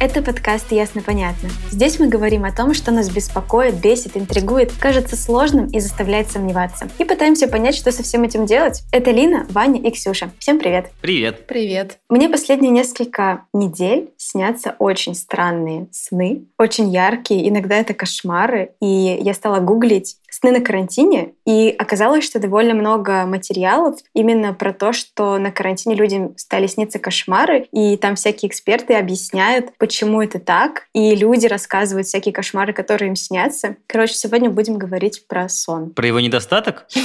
Это подкаст «Ясно-понятно». Здесь мы говорим о том, что нас беспокоит, бесит, интригует, кажется сложным и заставляет сомневаться. И пытаемся понять, что со всем этим делать. Это Лина, Ваня и Ксюша. Всем привет! Привет. Привет. Мне последние несколько недель снятся очень странные сны, очень яркие, иногда это кошмары. И я стала гуглить сны на карантине, и оказалось, что довольно много материалов именно про то, что на карантине людям стали сниться кошмары, и там всякие эксперты объясняют, почему это так, и люди рассказывают всякие кошмары, которые им снятся. Короче, сегодня будем говорить про сон. Про его недостаток?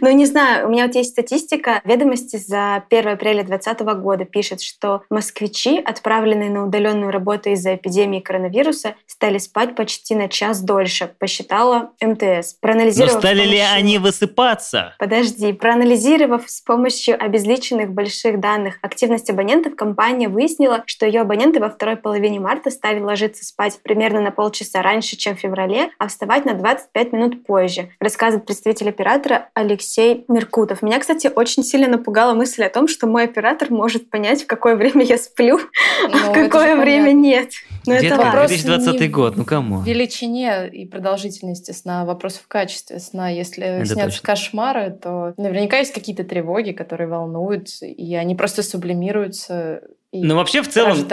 Ну, не знаю, у меня вот есть статистика. Ведомости за 1 апреля 2020 года пишет, что москвичи, отправленные на удаленную работу из-за эпидемии коронавируса, стали спать почти на час дольше, посчитала МТС. Но Проанализировав стали с ли помощью- они высыпаться? Подожди, проанализировав с помощью обезличенных больших данных активность абонентов, компания выяснила, что ее абоненты во второй половине марта стали ложиться спать примерно на полчаса раньше, чем в феврале, а вставать на 25 минут позже, рассказывает представитель оператора Алексей Меркутов. Меня, кстати, очень сильно напугала мысль о том, что мой оператор может понять, в какое время я сплю, а Ну, в это какое время понятно. нет. Ну, это Детка, ладно. вопрос 2020 не год, ну В кому? величине и продолжительности сна, вопрос в качестве сна. Если Это снятся точно. кошмары, то наверняка есть какие-то тревоги, которые волнуют, и они просто сублимируются и Ну вообще в целом.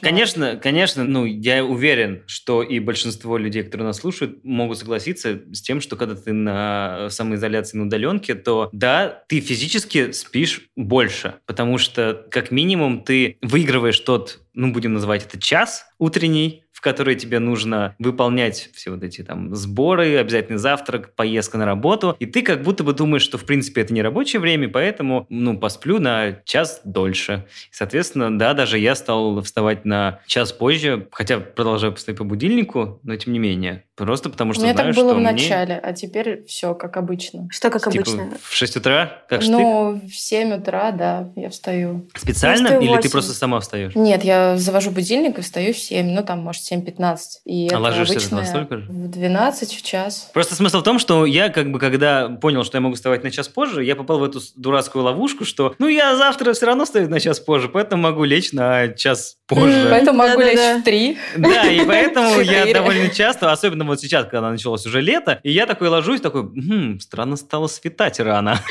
Конечно, конечно, ну, я уверен, что и большинство людей, которые нас слушают, могут согласиться с тем, что когда ты на самоизоляции на удаленке, то да, ты физически спишь больше, потому что как минимум ты выигрываешь тот, ну, будем называть это час утренний, в который тебе нужно выполнять все вот эти там сборы, обязательный завтрак, поездка на работу, и ты как будто бы думаешь, что в принципе это не рабочее время, поэтому, ну, посплю на час дольше. Соответственно, да, даже я стал вставать на час позже, хотя продолжаю постоять по будильнику, но тем не менее. Просто потому У что меня знаю, так было что в мне, начале, а теперь все как обычно. Что, как типа, обычно? в 6 утра, как штык? Ну, в 7 утра, да, я встаю. Специально? встаю в Или ты просто сама встаешь? Нет, я завожу будильник и встаю в 7, ну там, может, 7.15. И А ложишься обычно настолько же? в 12 в час. Просто смысл в том, что я как бы, когда понял, что я могу вставать на час позже, я попал в эту дурацкую ловушку, что, ну, я завтра все равно встаю на час позже, поэтому могу лечь на час позже. Поэтому могу лечь в 3. Да, и поэтому я довольно часто, особенно вот сейчас, когда началось уже лето, и я такой ложусь, такой, «Хм, странно стало светать рано.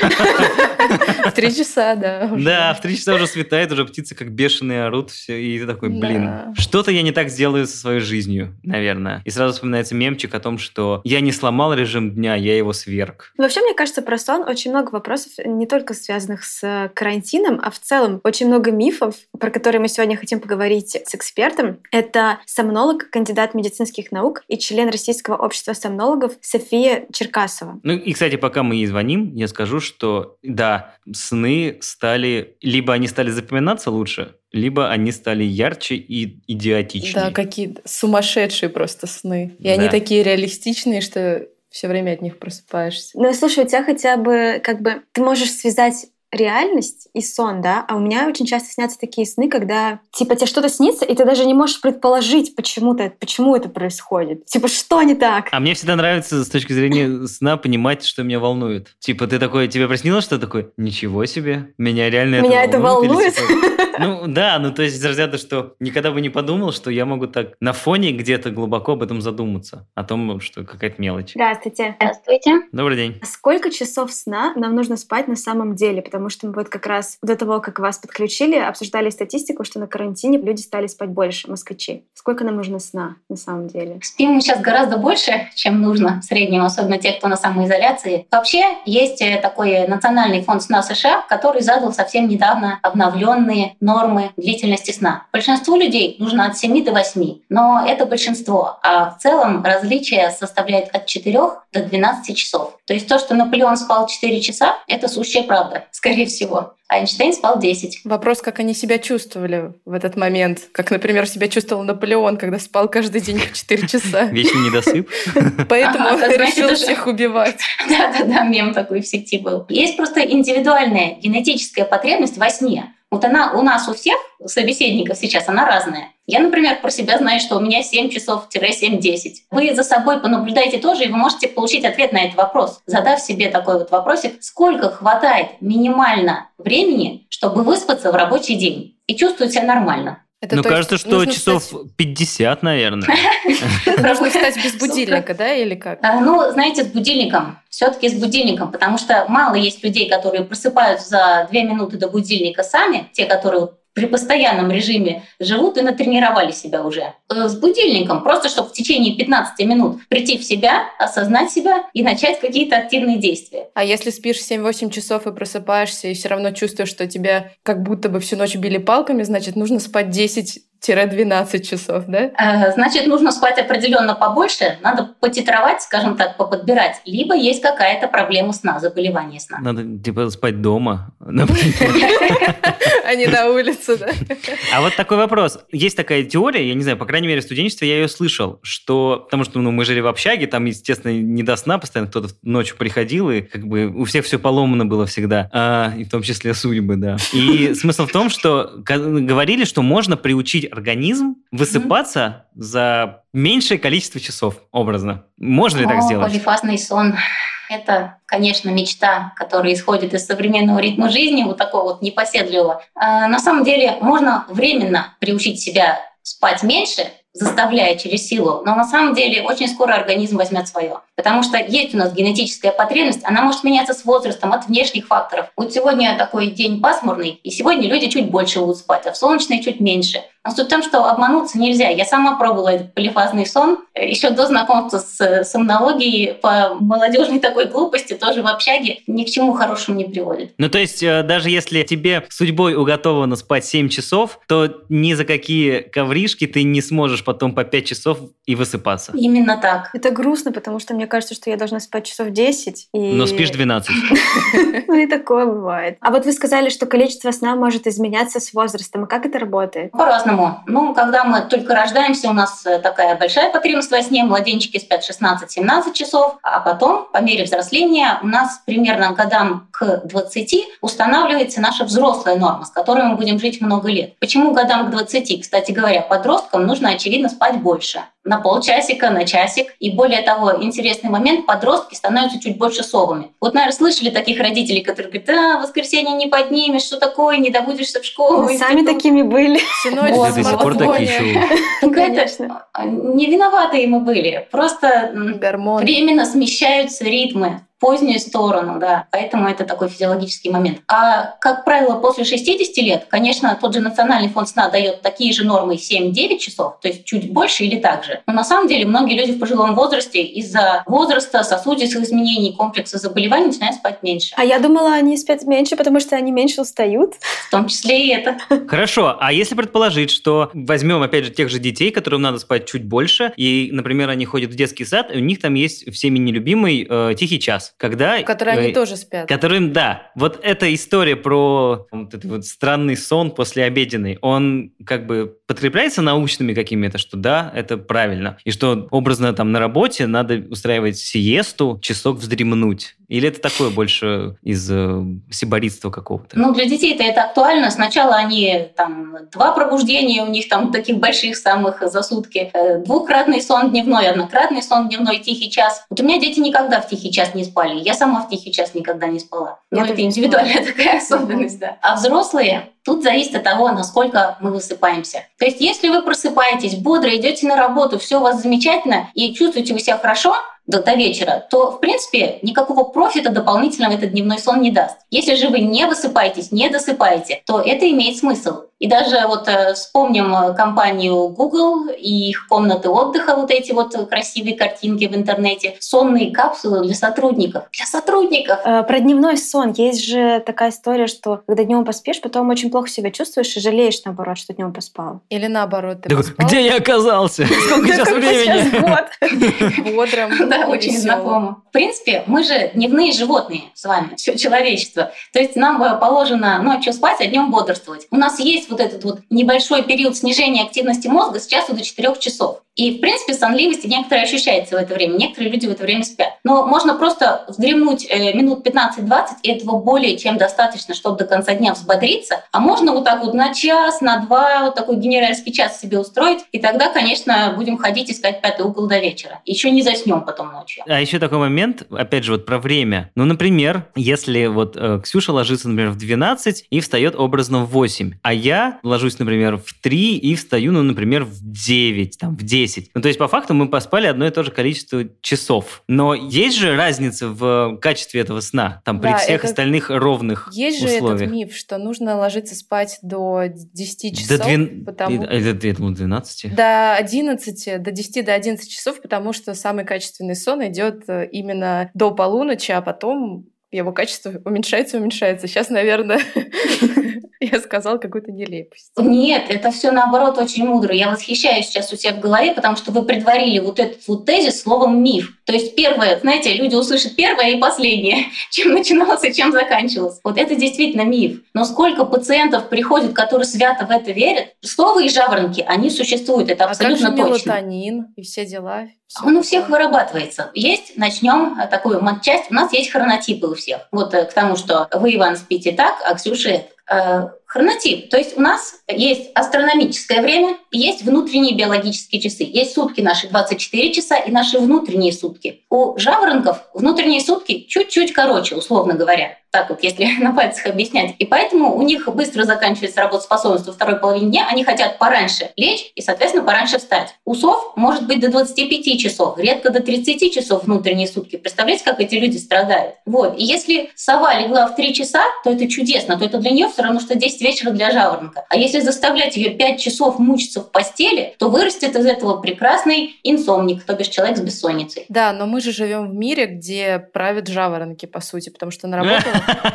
В 3 часа, да. уже. Да, в три часа уже светает, уже птицы как бешеные орут, все, и ты такой, блин, Да. что-то я не так сделаю со своей жизнью, наверное. И сразу вспоминается мемчик о том, что я не сломал режим дня, я его сверг. Вообще, мне кажется, про сон очень много вопросов, не только связанных с э, карантином, а в целом очень много мифов, про которые мы сегодня хотим поговорить с экспертом. Это сомнолог, кандидат медицинских наук и член Российского общества сомнологов София Черкасова. Ну и, кстати, пока мы ей звоним, я скажу, что да, сны стали, либо они стали запоминаться лучше, либо они стали ярче и идиотичнее. Да, какие сумасшедшие просто сны. И они Да. такие реалистичные, что все время от них просыпаешься. Ну, слушай, у тебя хотя бы, как бы, ты можешь связать реальность и сон, да? А у меня очень часто снятся такие сны, когда, типа, тебе что-то снится, и ты даже не можешь предположить, почему-то, почему это происходит. Типа, что не так? А мне всегда нравится с точки зрения сна понимать, что меня волнует. Типа, ты такой, тебе приснилось что такое? Ничего себе, меня реально Меня это Или, волнует? Ну да, ну то есть из разряда, что никогда бы не подумал, что я могу так на фоне где-то глубоко об этом задуматься. О том, что какая-то мелочь. Здравствуйте. Здравствуйте. Добрый день. А Сколько часов сна нам нужно спать на самом деле? Потому что мы вот как раз до того, как вас подключили, обсуждали статистику, что на карантине люди стали спать больше, москвичи. Сколько нам нужно сна на самом деле? Спим мы сейчас гораздо больше, чем нужно в среднем, особенно те, кто на самоизоляции. Вообще есть э, такой национальный фонд сна США, который задал совсем недавно обновленные нормы длительности сна. Большинству людей нужно от 7 до 8, но это большинство. А в целом различие составляет от 4 до 12 часов. То есть то, что Наполеон спал 4 часа, это сущая правда, скорее всего. А Эйнштейн спал 10. Вопрос, как они себя чувствовали в этот момент. Как, например, себя чувствовал Наполеон, когда спал каждый день по 4 часа. Вечный недосып. Поэтому знаете, решил всех убивать. Да-да-да, мем такой в сети был. Есть просто индивидуальная генетическая потребность во сне. Вот она у нас у всех собеседников сейчас, она разная. Я, например, про себя знаю, что у меня 7 часов-7-10. Вы за собой понаблюдайте тоже, и вы можете получить ответ на этот вопрос, задав себе такой вот вопросик, сколько хватает минимально времени, чтобы выспаться в рабочий день и чувствовать себя нормально. Это, ну, кажется, что часов стать... 50, наверное. Нужно встать без будильника, да, или как? А, ну, знаете, с будильником. Все-таки с будильником, потому что мало есть людей, которые просыпаются за две минуты до будильника сами, те, которые при постоянном режиме живут и натренировали себя уже. Э, с будильником, просто чтобы в течение 15 минут прийти в себя, осознать себя и начать какие-то активные действия. А если спишь 7-8 часов и просыпаешься, и все равно чувствуешь, что тебя как будто бы всю ночь били палками, значит, нужно спать 10 12 часов, да? Э, значит, нужно спать определенно побольше, надо потитровать, скажем так, поподбирать. Либо есть какая-то проблема сна, заболевание сна. Надо, типа, спать дома, А не на улице, да? А вот такой вопрос. Есть такая теория, я не знаю, по крайней мере, в студенчестве я ее слышал, что, потому что ну, мы жили в общаге, там, естественно, не до сна, постоянно кто-то ночью приходил, и как бы у всех все поломано было всегда, а, и в том числе судьбы, да. И смысл в том, что говорили, что можно приучить организм высыпаться mm-hmm. за меньшее количество часов, образно. Можно ли О, так сделать? Полифазный сон. Это, конечно, мечта, которая исходит из современного ритма жизни, вот такого вот непоседливого. А, на самом деле можно временно приучить себя спать меньше, заставляя через силу, но на самом деле очень скоро организм возьмет свое. Потому что есть у нас генетическая потребность, она может меняться с возрастом от внешних факторов. Вот сегодня такой день пасмурный, и сегодня люди чуть больше будут спать, а в солнечный чуть меньше. Но суть в том, что обмануться нельзя. Я сама пробовала этот полифазный сон еще до знакомства с сомнологией по молодежной такой глупости, тоже в общаге, ни к чему хорошему не приводит. Ну, то есть, э, даже если тебе судьбой уготовано спать 7 часов, то ни за какие ковришки ты не сможешь потом по 5 часов и высыпаться. Именно так. Это грустно, потому что мне кажется, что я должна спать часов 10. И... Но спишь 12. Ну и такое бывает. А вот вы сказали, что количество сна может изменяться с возрастом. А как это работает? По-разному. Ну, когда мы только рождаемся, у нас э, такая большая потребность во сне. Младенчики спят 16-17 часов. А потом, по мере взросления, у нас примерно годам к 20 устанавливается наша взрослая норма, с которой мы будем жить много лет. Почему годам к 20? Кстати говоря, подросткам нужно, очевидно, спать больше на полчасика, на часик. И более того, интересный момент, подростки становятся чуть больше совами. Вот, наверное, слышали таких родителей, которые говорят, да, воскресенье не поднимешь, что такое, не добудешься в школу. Мы сами такими были. Вот, до сих пор такие Конечно. Не виноватые мы были. Просто временно смещаются ритмы позднюю сторону, да. Поэтому это такой физиологический момент. А, как правило, после 60 лет, конечно, тот же Национальный фонд сна дает такие же нормы 7-9 часов, то есть чуть больше или так же. Но на самом деле многие люди в пожилом возрасте из-за возраста, сосудистых изменений, комплекса заболеваний начинают спать меньше. А я думала, они спят меньше, потому что они меньше устают. В том числе и это. Хорошо, а если предположить, что возьмем, опять же, тех же детей, которым надо спать чуть больше, и, например, они ходят в детский сад, и у них там есть всеми нелюбимый э, тихий час час, когда... В которой они э, тоже спят. Которым, да. Вот эта история про вот этот вот странный сон после обеденный, он как бы подкрепляется научными какими-то, что да, это правильно. И что образно там на работе надо устраивать сиесту, часок вздремнуть. Или это такое больше из э, сиборитства какого-то? Ну, для детей-то это актуально. Сначала они там два пробуждения, у них там таких больших самых за сутки. Э, двухкратный сон дневной, однократный сон дневной, тихий час. Вот у меня дети никогда в тихий час не спали. Я сама в тихий час никогда не спала. Но это индивидуальная такая особенность, да. А взрослые, Тут зависит от того, насколько мы высыпаемся. То есть, если вы просыпаетесь бодро, идете на работу, все у вас замечательно и чувствуете вы себя хорошо, до, до вечера, то, в принципе, никакого профита дополнительного этот дневной сон не даст. Если же вы не высыпаетесь, не досыпаете, то это имеет смысл. И даже вот э, вспомним э, компанию Google и их комнаты отдыха, вот эти вот красивые картинки в интернете, сонные капсулы для сотрудников. Для сотрудников! Э, про дневной сон. Есть же такая история, что когда днем поспишь, потом очень плохо себя чувствуешь и жалеешь, наоборот, что днем поспал. Или наоборот, ты поспал. Где я оказался? Сколько сейчас времени? Бодрым. Да, очень знакомо. В принципе, мы же дневные животные с вами, все человечество. То есть нам положено ночью спать, а днем бодрствовать. У нас есть вот этот вот небольшой период снижения активности мозга с часу до 4 часов. И, в принципе, сонливость некоторые ощущается в это время. Некоторые люди в это время спят. Но можно просто вздремнуть э, минут 15-20, и этого более чем достаточно, чтобы до конца дня взбодриться. А можно вот так вот на час, на два, вот такой генеральский час себе устроить. И тогда, конечно, будем ходить искать пятый угол до вечера. Еще не заснем потом ночью. А еще такой момент, опять же, вот про время. Ну, например, если вот э, Ксюша ложится, например, в 12 и встает образно в 8, а я ложусь, например, в 3 и встаю, ну, например, в 9, там, в 10. Ну, то есть, по факту, мы поспали одно и то же количество часов. Но есть же разница в качестве этого сна, там, при Да, всех это- остальных ровных Есть же условиях. этот миф, что нужно ложиться спать до 10 До часов, двен- потому... и- или, я думал, 12. До 11, до 10, до 11 часов, потому что самый качественный сон идет э, именно до полуночи, а потом его качество уменьшается, уменьшается. Сейчас, наверное, я сказал какую-то нелепость. Нет, это все наоборот очень мудро. Я восхищаюсь сейчас у себя в голове, потому что вы предварили вот этот вот тезис словом миф. То есть первое, знаете, люди услышат первое и последнее, чем начиналось и чем заканчивалось. Вот это действительно миф. Но сколько пациентов приходят, которые свято в это верят, слово и жаворонки, они существуют, это А как же абсолютно точно. мелатонин и все дела? Всё Он у всех вырабатывается. Есть, начнем э, такую матчасть. У нас есть хронотипы у всех. Вот э, к тому, что вы, Иван, спите так, а Ксюша Хронотип. То есть у нас есть астрономическое время, есть внутренние биологические часы. Есть сутки наши 24 часа и наши внутренние сутки. У жаворонков внутренние сутки чуть-чуть короче, условно говоря. Так вот, если на пальцах объяснять. И поэтому у них быстро заканчивается работоспособность во второй половине дня. Они хотят пораньше лечь и, соответственно, пораньше встать. У сов может быть до 25 часов, редко до 30 часов внутренние сутки. Представляете, как эти люди страдают? Вот. И если сова легла в 3 часа, то это чудесно, то это для нее все равно, что 10 вечера для жаворонка. А если заставлять ее 5 часов мучиться в постели, то вырастет из этого прекрасный инсомник, то бишь человек с бессонницей. Да, но мы же живем в мире, где правят жаворонки, по сути, потому что на работу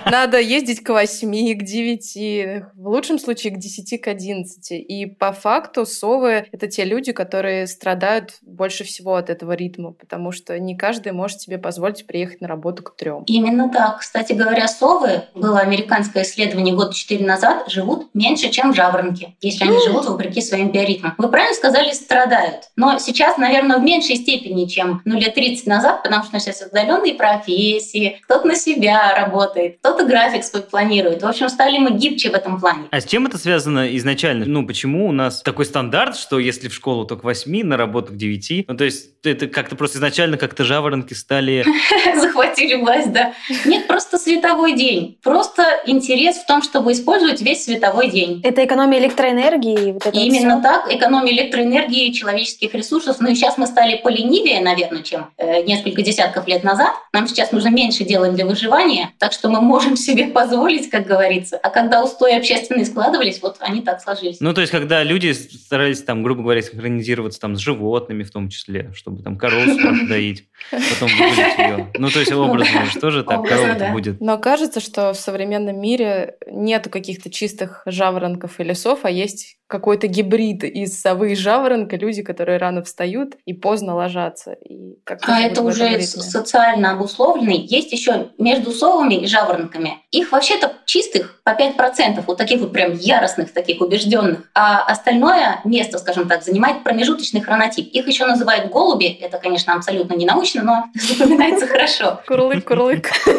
надо ездить к 8, к 9, в лучшем случае к 10, к 11. И по факту совы — это те люди, которые страдают больше всего от этого ритма, потому что не каждый может себе позволить приехать на работу к трем. Именно так. Кстати говоря, совы, было американское исследование год 4 назад, живут меньше, чем жаворонки, если они живут вопреки своим биоритмам. Вы правильно сказали, страдают. Но сейчас, наверное, в меньшей степени, чем ну, лет 30 назад, потому что сейчас удаленные профессии, кто-то на себя работает, кто-то график свой планирует. В общем, стали мы гибче в этом плане. А с чем это связано изначально? Ну, почему у нас такой стандарт, что если в школу только к 8, на работу к 9? Ну, то есть это как-то просто изначально как-то жаворонки стали... Захватили власть, да. Нет, просто световой день. Просто интерес в том, чтобы использовать весь световой день. Это экономия электроэнергии. и Вот это вот Именно всё. так, экономия электроэнергии и человеческих ресурсов. Ну и сейчас мы стали поленивее, наверное, чем э, несколько десятков лет назад. Нам сейчас нужно меньше делать для выживания, так что мы можем себе позволить, как говорится. А когда устои общественные складывались, вот они так сложились. Ну, то есть, когда люди старались, там, грубо говоря, синхронизироваться там с животными в том числе, чтобы там корову доить, потом выгулить ее. Ну, то есть, образно же тоже так, корова будет. Но кажется, что в современном мире нету каких-то чистых жаворонков и лесов, а есть какой-то гибрид из совы и жаворонка, люди, которые рано встают и поздно ложатся. И как-то А это уже ритме. социально обусловленный. Есть еще между совами и жаворонками. Их вообще-то чистых по 5%, вот таких вот прям яростных, таких убежденных. А остальное место, скажем так, занимает промежуточный хронотип. Их еще называют голуби. Это, конечно, абсолютно не научно, но запоминается хорошо. Курлык, курлык.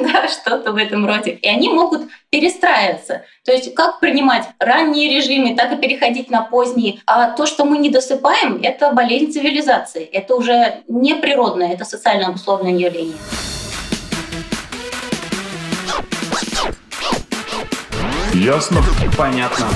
Да, что-то в этом роде. И они могут перестраиваться. То есть как принимать ранние режимы, так и переходить на поздние. А то, что мы не досыпаем, это болезнь цивилизации. Это уже не природное, это социально обусловленное явление. Ясно? Понятно.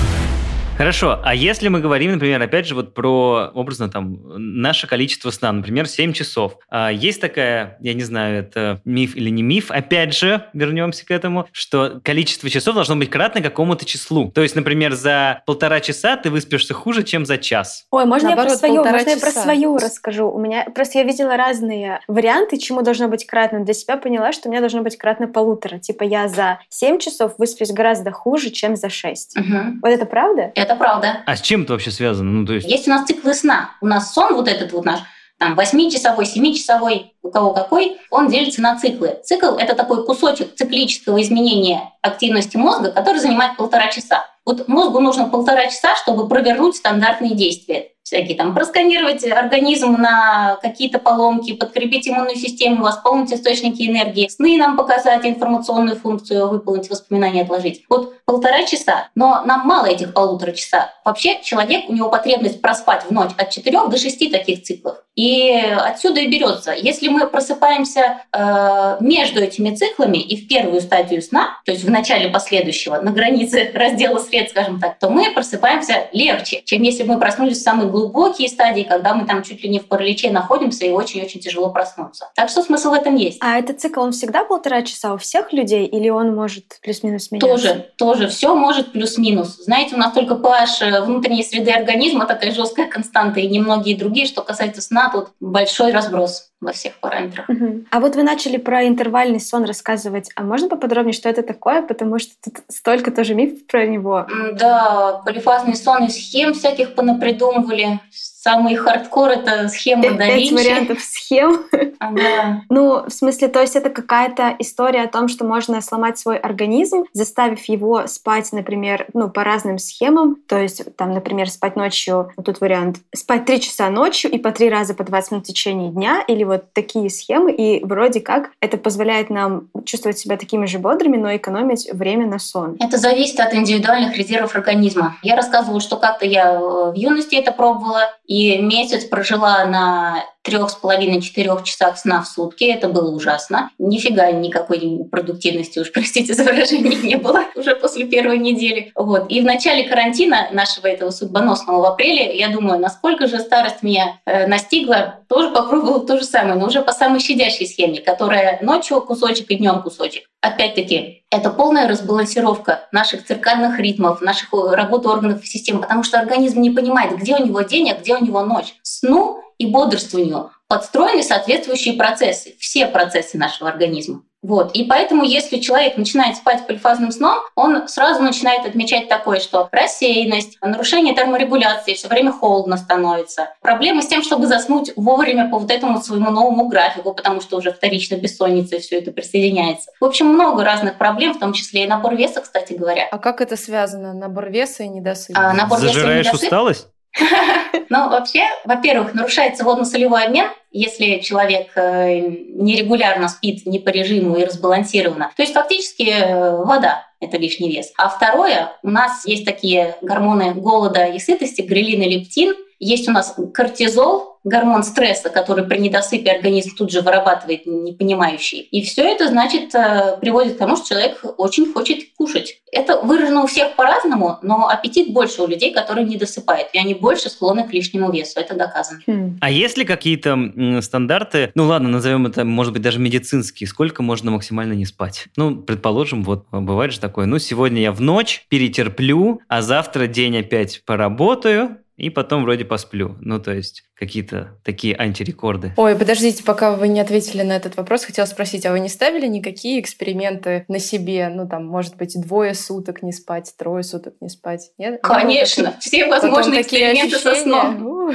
Хорошо, а если мы говорим, например, опять же, вот про, образно, там, наше количество сна, например, 7 часов. А есть такая, я не знаю, это миф или не миф, опять же, вернемся к этому, что количество часов должно быть кратно какому-то числу. То есть, например, за полтора часа ты выспишься хуже, чем за час. Ой, можно я Наоборот, про свою, можно я про часа. свою расскажу? У меня просто я видела разные варианты, чему должно быть кратно. Для себя поняла, что у меня должно быть кратно полутора. Типа я за 7 часов высплюсь гораздо хуже, чем за 6. Мгм. Вот это правда? Это правда. А с чем это вообще связано? Ну, то есть... Есть у нас циклы сна. У нас сон вот этот вот наш, там 8-часовой, 7-часовой, у кого какой, он делится на циклы. Цикл – это такой кусочек циклического изменения активности мозга, который занимает полтора часа. Вот мозгу нужно полтора часа, чтобы провернуть стандартные действия всякие там, просканировать организм на какие-то поломки, подкрепить иммунную систему, восполнить источники энергии, сны нам показать, информационную функцию выполнить, воспоминания отложить. Вот полтора часа. Но нам мало этих полутора часа. Вообще человек, у него потребность проспать в ночь от 4 до 6 таких циклов. И отсюда и берется. Если мы просыпаемся э, между этими циклами и в первую стадию сна, то есть в начале последующего, на границе раздела свет, скажем так, то мы просыпаемся легче, чем если бы мы проснулись в самой глубокие стадии, когда мы там чуть ли не в параличе находимся и очень-очень тяжело проснуться. Так что смысл в этом есть. А этот цикл, он всегда полтора часа у всех людей или он может плюс-минус меняться? Тоже, тоже. Все может плюс-минус. Знаете, у нас только pH э, внутренней среды организма такая жесткая константа, и немногие другие, что касается сна, тут большой разброс во всех параметрах. Угу. А вот вы начали про интервальный сон рассказывать. А можно поподробнее, что это такое? Потому что тут столько тоже мифов про него. Да, полифазный сон и схем всяких понапридумывали. Самый хардкор — это схема да Пять вариантов схем. Ага. Ну, в смысле, то есть это какая-то история о том, что можно сломать свой организм, заставив его спать, например, ну, по разным схемам. То есть, там, например, спать ночью, вот тут вариант, спать три часа ночью и по три раза по 20 минут в течение дня, или вот такие схемы, и вроде как это позволяет нам чувствовать себя такими же бодрыми, но экономить время на сон. Это зависит от индивидуальных резервов организма. Я рассказывала, что как-то я э, в юности это пробовала, и месяц прожила на трех с половиной-четырех часах сна в сутки. Это было ужасно. Нифига никакой продуктивности уж, простите за выражение, не было уже после первой недели. Вот. И в начале карантина нашего этого судьбоносного в апреле, я думаю, насколько же старость меня э, настигла, тоже попробовала то же самое, но уже по самой щадящей схеме, которая ночью кусочек и днем кусочек. Опять-таки, это полная разбалансировка наших циркадных ритмов, наших работы органов и систем, потому что организм не понимает, где у него день, а где у него ночь. Сну и бодрствованию подстроены соответствующие процессы, все процессы нашего организма. Вот. И поэтому, если человек начинает спать полифазным сном, он сразу начинает отмечать такое, что рассеянность, нарушение терморегуляции, все время холодно становится. Проблемы с тем, чтобы заснуть вовремя по вот этому своему новому графику, потому что уже вторично бессонница и все это присоединяется. В общем, много разных проблем, в том числе и набор веса, кстати говоря. А как это связано? Набор веса и недосып? А, набор Зажираешь веса и недосып? усталость? Ну, вообще, во-первых, нарушается водно-солевой обмен, если человек э, нерегулярно спит не по режиму и разбалансированно. То есть фактически э, вода – это лишний вес. А второе, у нас есть такие гормоны голода и сытости, грелин и лептин. Есть у нас кортизол, гормон стресса, который при недосыпе организм тут же вырабатывает, не понимающий. И все это, значит, э, приводит к тому, что человек очень хочет кушать. Это выражено у всех по-разному, но аппетит больше у людей, которые не досыпают, и они больше склонны к лишнему весу. Это доказано. Хм. А есть ли какие-то стандарты, ну ладно, назовем это, может быть, даже медицинские, сколько можно максимально не спать? Ну, предположим, вот бывает же такое, ну, сегодня я в ночь перетерплю, а завтра день опять поработаю, и потом вроде посплю. Ну, то есть какие-то такие антирекорды. Ой, подождите, пока вы не ответили на этот вопрос, хотела спросить, а вы не ставили никакие эксперименты на себе? Ну, там, может быть, двое суток не спать, трое суток не спать? Нет? Конечно, ну, все возможные эксперименты со сном.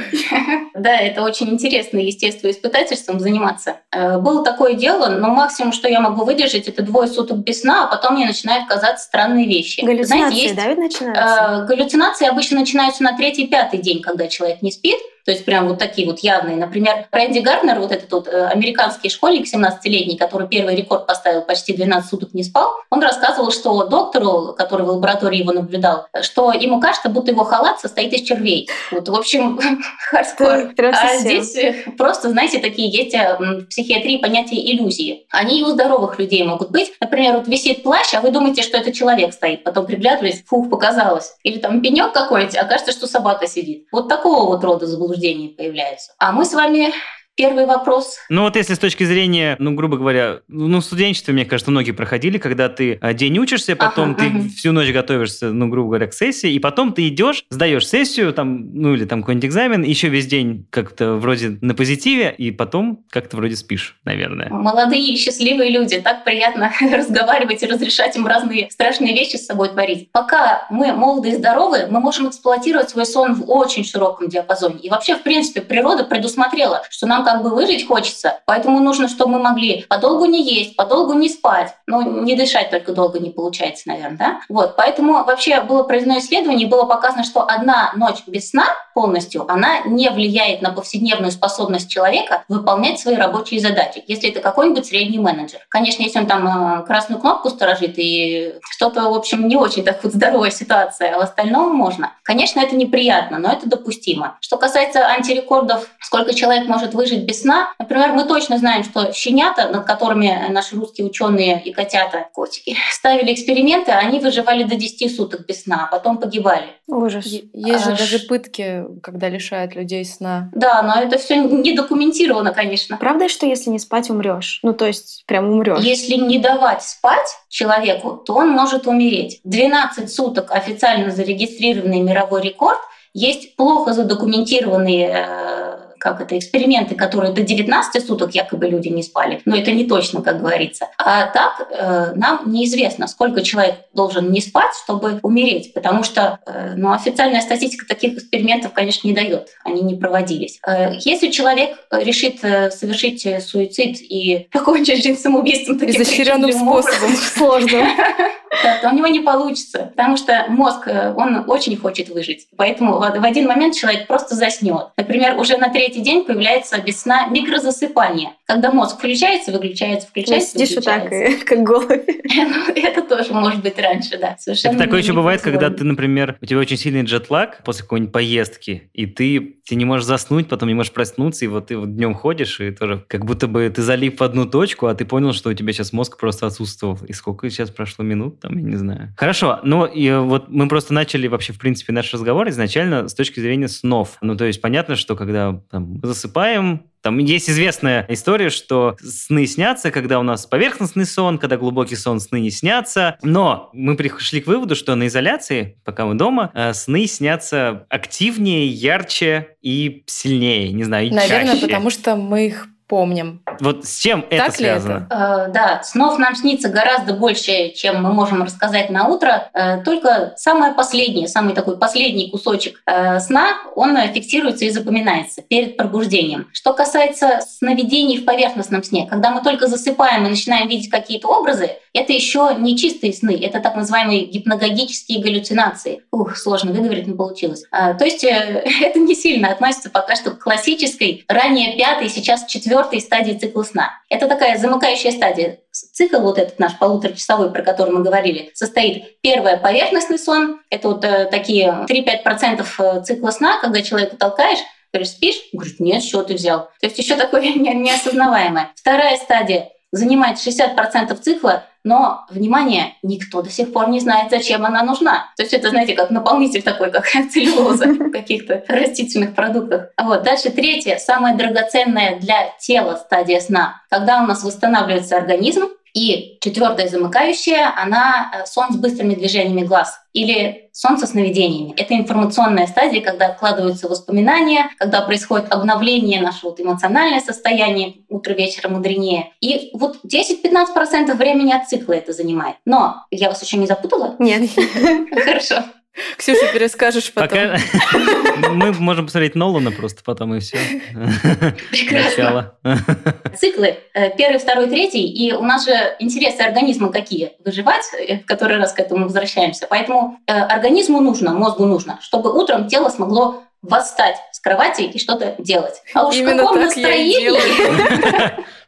Да, это очень интересно естествоиспытательством заниматься. Э, было такое дело, но максимум, что я могу выдержать, это двое суток без сна, а потом мне начинают казаться странные вещи. Галлюцинации, да, ведь начинаются? Э, галлюцинации обычно начинаются на третий-пятый день, когда человек не спит. То есть прям вот такие вот явные. Например, Рэнди Гарднер, вот этот вот э, американский школьник 17-летний, который первый рекорд поставил, почти 12 суток не спал, он рассказывал, что доктору, который в лаборатории его наблюдал, что ему кажется, будто его халат состоит из червей. Вот, в общем, хардкор. А здесь э, просто, знаете, такие есть э, в психиатрии понятия иллюзии. Они и у здоровых людей могут быть. Например, вот висит плащ, а вы думаете, что это человек стоит. Потом приглядывались, фух, показалось. Или там пенек какой-то, а кажется, что собака сидит. Вот такого вот рода заблуждения заблуждений появляются. А мы с вами первый вопрос. Ну вот если с точки зрения, ну, грубо говоря, ну, в студенчестве, мне кажется, многие проходили, когда ты а, день учишься, потом Ага, ты мгм. всю ночь готовишься, ну, грубо говоря, к сессии, и потом ты идешь, сдаешь сессию, там, ну, или там какой-нибудь экзамен, еще весь день как-то вроде на позитиве, и потом как-то вроде спишь, наверное. Молодые и счастливые люди, так приятно разговаривать и разрешать им разные страшные вещи с собой творить. Пока мы молоды и здоровы, мы можем эксплуатировать свой сон в очень широком диапазоне. И вообще, в принципе, природа предусмотрела, что нам как бы выжить хочется, поэтому нужно, чтобы мы могли подолгу не есть, подолгу не спать. Ну, не дышать только долго не получается, наверное, да? Вот, поэтому вообще было проведено исследование, было показано, что одна ночь без сна полностью, она не влияет на повседневную способность человека выполнять свои рабочие задачи, если это какой-нибудь средний менеджер. Конечно, если он там э, красную кнопку сторожит и что-то, в общем, не очень так вот здоровая ситуация, а в остальном можно. Конечно, это неприятно, но это допустимо. Что касается антирекордов, сколько человек может выжить без сна, например, мы точно знаем, что щенята, над которыми наши русские ученые и котята, котики, ставили эксперименты, они выживали до 10 суток без сна, а потом погибали. Ужас. Есть же Аж. даже пытки, когда лишают людей сна. Да, но это все не документировано, конечно. Правда, что если не спать, умрешь? Ну, то есть, прям умрешь. Если не давать спать человеку, то он может умереть. 12 суток официально зарегистрированный мировой рекорд. Есть плохо задокументированные э, как это, эксперименты, которые до 19 суток якобы люди не спали. Но это не точно, как говорится. А так э, нам неизвестно, сколько человек должен не спать, чтобы умереть. Потому что э, ну, официальная статистика таких экспериментов, конечно, не дает. Они не проводились. Э, если человек решит э, совершить э, суицид и покончить жизнь самоубийством таким Изощренным способом. Сложно. то у него не получится, потому что мозг, э, он очень хочет выжить. Поэтому в один момент человек просто заснет. Например, уже на третий день появляется без сна микрозасыпание. Когда мозг включается, выключается, включается, есть сидишь вот так, выключается. и, как голубь. Ну, Это тоже может быть раньше, да. Совершенно Это такое еще бывает, когда ты, например, у тебя очень сильный джетлаг после какой-нибудь поездки, и ты, ты не можешь заснуть, потом не можешь проснуться, и вот ты вот днем ходишь, и тоже как будто бы ты залип в одну точку, а ты понял, что у тебя сейчас мозг просто отсутствовал. И сколько сейчас прошло минут, там, я не знаю. Хорошо, ну и вот мы просто начали вообще, в принципе, наш разговор изначально с точки зрения снов. Ну, то есть понятно, что когда там, мы засыпаем, там есть известная история, что сны снятся, когда у нас поверхностный сон, когда глубокий сон, сны не снятся. Но мы пришли к выводу, что на изоляции, пока мы дома, э, сны снятся активнее, ярче и сильнее. Не знаю, и Наверное, чаще. потому что мы их помним. Вот с чем это Так ли связано? Э, Да, снов нам снится гораздо больше, чем мы можем рассказать на утро. Э, Только самое последнее, самый такой последний кусочек э, сна, он э, фиксируется и запоминается перед пробуждением. Что касается сновидений в поверхностном сне, когда мы только засыпаем и начинаем видеть какие-то образы, это еще не чистые сны, это так называемые гипногогические галлюцинации. Ух, сложно выговорить, не получилось. А, То есть э, это не сильно относится пока что к классической, ранее пятой, сейчас четвертой стадии цикла сна. Это такая замыкающая стадия. Цикл вот этот наш полуторачасовой, про который мы говорили, состоит первое поверхностный сон. Это вот э, такие 3-5% э, цикла сна, когда человека толкаешь, говоришь, спишь? Говорит, нет, что ты взял? То есть еще такое не- неосознаваемое. Вторая стадия занимает 60% цикла, но, внимание, никто до сих пор не знает, зачем она нужна. То есть это, знаете, как наполнитель такой, как целлюлоза в каких-то растительных продуктах. А вот дальше третья, самая драгоценная для тела стадия сна, когда у нас восстанавливается организм, и четвертая замыкающая, она э, сон с быстрыми движениями глаз или сон со сновидениями. Это информационная стадия, когда откладываются воспоминания, когда происходит обновление нашего вот эмоциональное состояние, утро вечера мудренее. И вот 10-15% времени от цикла это занимает. Но я вас еще не запутала? Нет. Хорошо. Ксюша, перескажешь потом. Пока мы можем посмотреть Нолана просто потом и все. Прекрасно. Начало. Циклы э, первый, второй, третий, и у нас же интересы организма какие? Выживать, э, в который раз к этому возвращаемся. Поэтому э, организму нужно, мозгу нужно, чтобы утром тело смогло восстать с кровати и что-то делать. А уж в Именно каком так я и настроении,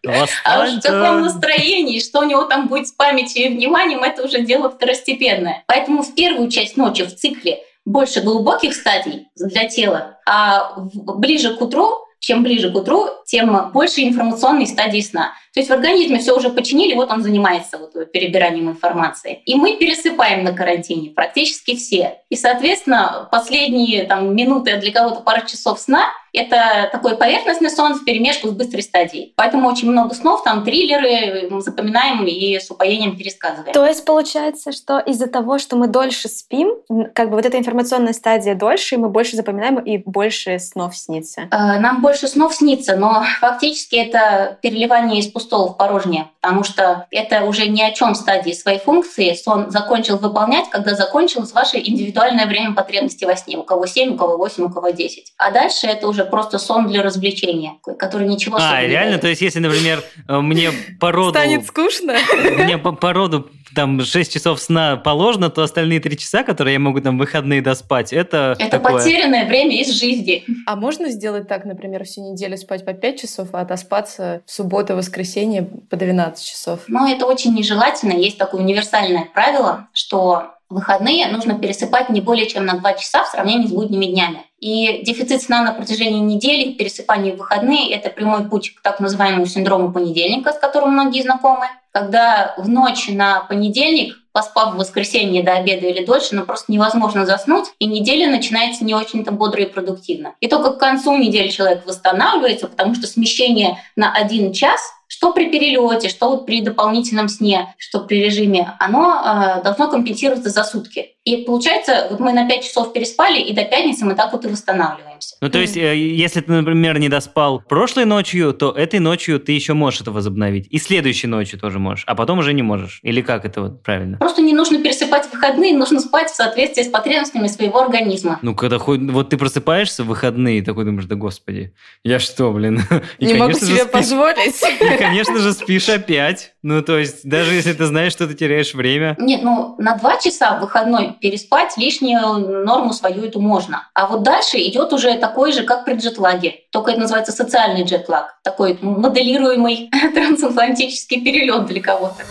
а уж в каком настроении, что у него там будет с памятью и вниманием, это уже дело второстепенное. Поэтому в первую часть ночи в цикле больше глубоких стадий для тела, а ближе к утру чем ближе к утру, тем больше информационной стадии сна. То есть в организме все уже починили, вот он занимается вот перебиранием информации. И мы пересыпаем на карантине практически все. И, соответственно, последние там, минуты, для кого-то пара часов сна это такой поверхностный сон в перемешку с быстрой стадией. Поэтому очень много снов, там триллеры мы запоминаем и с упоением пересказываем. То есть получается, что из-за того, что мы дольше спим, как бы вот эта информационная стадия дольше, и мы больше запоминаем, и больше снов снится? Э, нам больше снов снится, но фактически это переливание из пустого в порожнее, потому что это уже ни о чем стадии своей функции. Сон закончил выполнять, когда закончилось ваше индивидуальное время потребности во сне. У кого 7, у кого 8, у кого 10. А дальше это уже просто сон для развлечения, который ничего А, реально? То есть, если, например, э, мне по роду... Станет скучно? Мне по, по роду там 6 часов сна положено, то остальные 3 часа, которые я могу там выходные доспать, это Это такое... потерянное время из жизни. А можно сделать так, например, всю неделю спать по 5 часов, а отоспаться в субботу, воскресенье по 12 часов? Ну, это очень нежелательно. Есть такое универсальное правило, что выходные нужно пересыпать не более чем на 2 часа в сравнении с будними днями. И дефицит сна на протяжении недели, пересыпание в выходные – это прямой путь к так называемому синдрому понедельника, с которым многие знакомы, когда в ночь на понедельник, поспав в воскресенье до обеда или дольше, ну просто невозможно заснуть, и неделя начинается не очень-то бодро и продуктивно. И только к концу недели человек восстанавливается, потому что смещение на один час что при перелете, что вот при дополнительном сне, что при режиме, оно э, должно компенсироваться за сутки. И получается, вот мы на 5 часов переспали, и до пятницы мы так вот и восстанавливаемся. Ну, то есть, э, если ты, например, не доспал прошлой ночью, то этой ночью ты еще можешь это возобновить. И следующей ночью тоже можешь, а потом уже не можешь. Или как это вот правильно? Просто не нужно пересыпать в выходные, нужно спать в соответствии с потребностями своего организма. Ну, когда хоть, вот ты просыпаешься в выходные, и такой думаешь, да господи, я что, блин? И, не могу себе позволить. И, конечно же, спишь опять. Ну, то есть, даже если ты знаешь, что ты теряешь время. Нет, ну, на два часа в выходной переспать лишнюю норму свою эту можно. А вот дальше идет уже такой же, как при джетлаге. Только это называется социальный джетлаг. Такой моделируемый трансатлантический перелет для кого-то.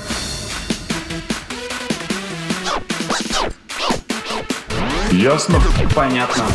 Ясно? Понятно.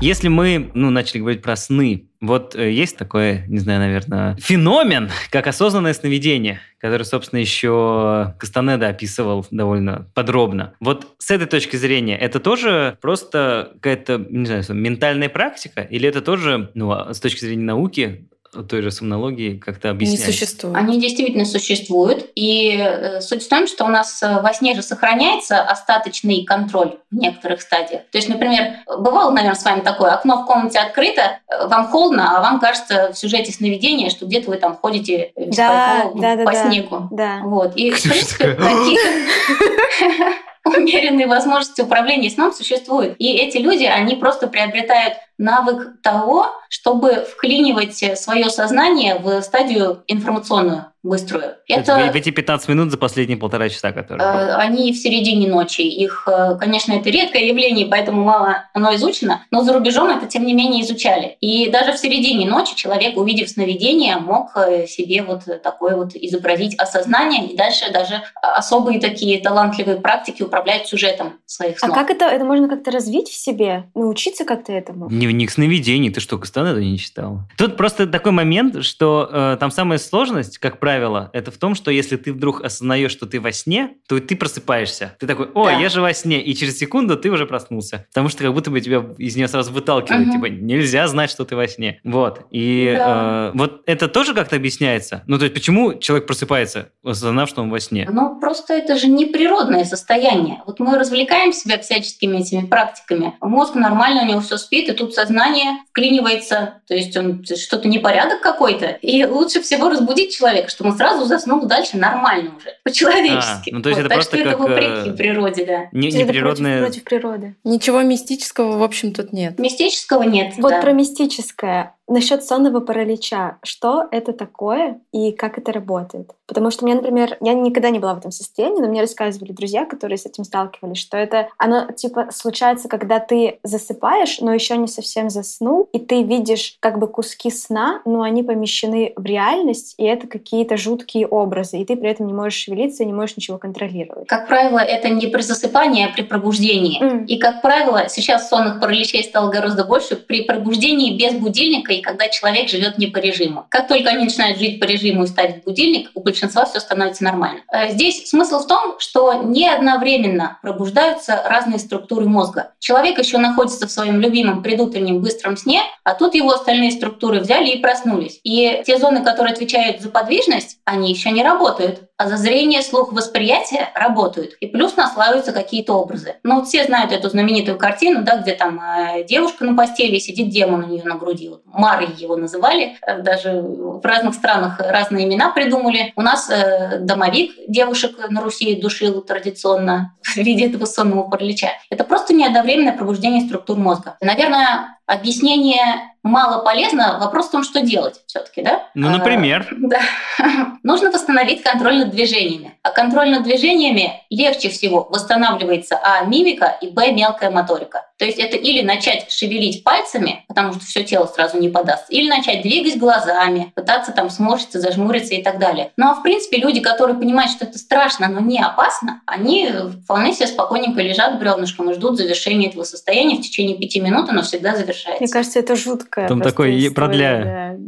Если мы, ну, начали говорить про сны, вот э, есть такое, не знаю, наверное, феномен, как осознанное сновидение, который, собственно, еще Кастанеда описывал довольно подробно. Вот с этой точки зрения, это тоже просто какая-то, не знаю, ментальная практика, или это тоже, ну, а с точки зрения науки, той же сомнологии как-то объяснять? Не существует. Они действительно существуют. И э, суть в том, что у нас э, во сне же сохраняется остаточный контроль в некоторых стадиях. То есть, например, бывало, наверное, с вами такое, окно в комнате открыто, э, вам холодно, а вам кажется в сюжете сновидения, что где-то вы там ходите да, да, да, по да, снегу. Да. Вот. И, в принципе, такие умеренные возможности управления сном существуют. И эти люди, они просто приобретают навык того, чтобы вклинивать свое сознание в стадию информационную быструю. Это, это в эти 15 минут за последние полтора часа, которые... Э, они в середине ночи. Их, э, конечно, это редкое явление, поэтому мало оно изучено, но за рубежом это, тем не менее, изучали. И даже в середине ночи человек, увидев сновидение, мог э, себе вот такое вот изобразить осознание, и дальше даже особые такие талантливые практики управляют сюжетом своих а снов. А как это, это можно как-то развить в себе? Научиться как-то этому? Дневник сновидений. Ты что, Кастанеда не читал? Тут просто такой момент, что э, там самая сложность, как правило, правило, это в том, что если ты вдруг осознаешь, что ты во сне, то ты просыпаешься. Ты такой, о, да. я же во сне, и через секунду ты уже проснулся. Потому что как будто бы тебя из нее сразу выталкивают, угу. типа, нельзя знать, что ты во сне. Вот. И да. э, вот это тоже как-то объясняется? Ну, то есть, почему человек просыпается, осознав, что он во сне? Ну, просто это же неприродное состояние. Вот мы развлекаем себя всяческими этими практиками. Мозг нормально, у него все спит, и тут сознание вклинивается, то есть он что-то непорядок какой-то. И лучше всего разбудить человека, чтобы он сразу заснул дальше нормально уже, по-человечески. А, ну, то есть вот, это так просто что как... это вопреки природе, да. Не, не природное... против, против природы. Ничего мистического, в общем, тут нет. Мистического нет, Вот да. про мистическое. Насчет сонного паралича. Что это такое и как это работает? Потому что мне, например, я никогда не была в этом состоянии, но мне рассказывали друзья, которые с этим сталкивались, что это оно типа случается, когда ты засыпаешь, но еще не совсем заснул, и ты видишь как бы куски сна, но они помещены в реальность, и это какие-то жуткие образы, и ты при этом не можешь шевелиться и не можешь ничего контролировать. Как правило, это не при засыпании, а при пробуждении. Mm. И, как правило, сейчас сонных параличей стало гораздо больше. При пробуждении без будильника когда человек живет не по режиму. Как только они начинают жить по режиму и ставить будильник, у большинства все становится нормально. Э, здесь смысл в том, что не одновременно пробуждаются разные структуры мозга. Человек еще находится в своем любимом предутреннем быстром сне, а тут его остальные структуры взяли и проснулись. И те зоны, которые отвечают за подвижность, они еще не работают а за зрение, слух, восприятие работают. И плюс наслаиваются какие-то образы. Ну, вот все знают эту знаменитую картину, да, где там э, девушка на постели, сидит демон у нее на груди. Вот Марой его называли. Э, даже в разных странах разные имена придумали. У нас э, домовик девушек на Руси душил традиционно в виде этого сонного паралича. Это просто неодновременное пробуждение структур мозга. Наверное, объяснение мало полезно. Вопрос в том, что делать все-таки, да? Ну, например. А, да. Нужно восстановить контроль над движениями. А контроль над движениями легче всего восстанавливается а мимика и б мелкая моторика. То есть это или начать шевелить пальцами, потому что все тело сразу не подаст, или начать двигать глазами, пытаться там сморщиться, зажмуриться и так далее. Ну а в принципе люди, которые понимают, что это страшно, но не опасно, они вполне себе спокойненько лежат бревнышком и ждут завершения этого состояния в течение пяти минут, оно всегда завершается. Мне кажется, это жуткое. Там такой продляю.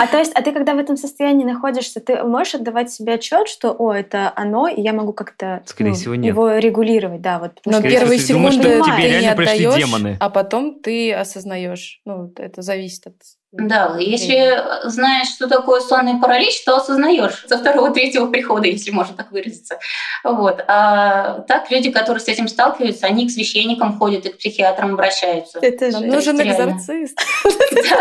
А то есть, а ты когда в этом состоянии находишься, ты можешь отдавать себе отчет, что, о, это оно, и я могу как-то Скорее ну, всего, нет. его регулировать, да, вот. Но первые секунды думаешь, что тебе ты не пришли отдаешь, демоны. а потом ты осознаешь. Ну, это зависит от да, если знаешь, что такое сонный паралич, то осознаешь со второго-третьего прихода, если можно так выразиться. Вот. А так люди, которые с этим сталкиваются, они к священникам ходят и к психиатрам обращаются. Это же нужен экзорцист.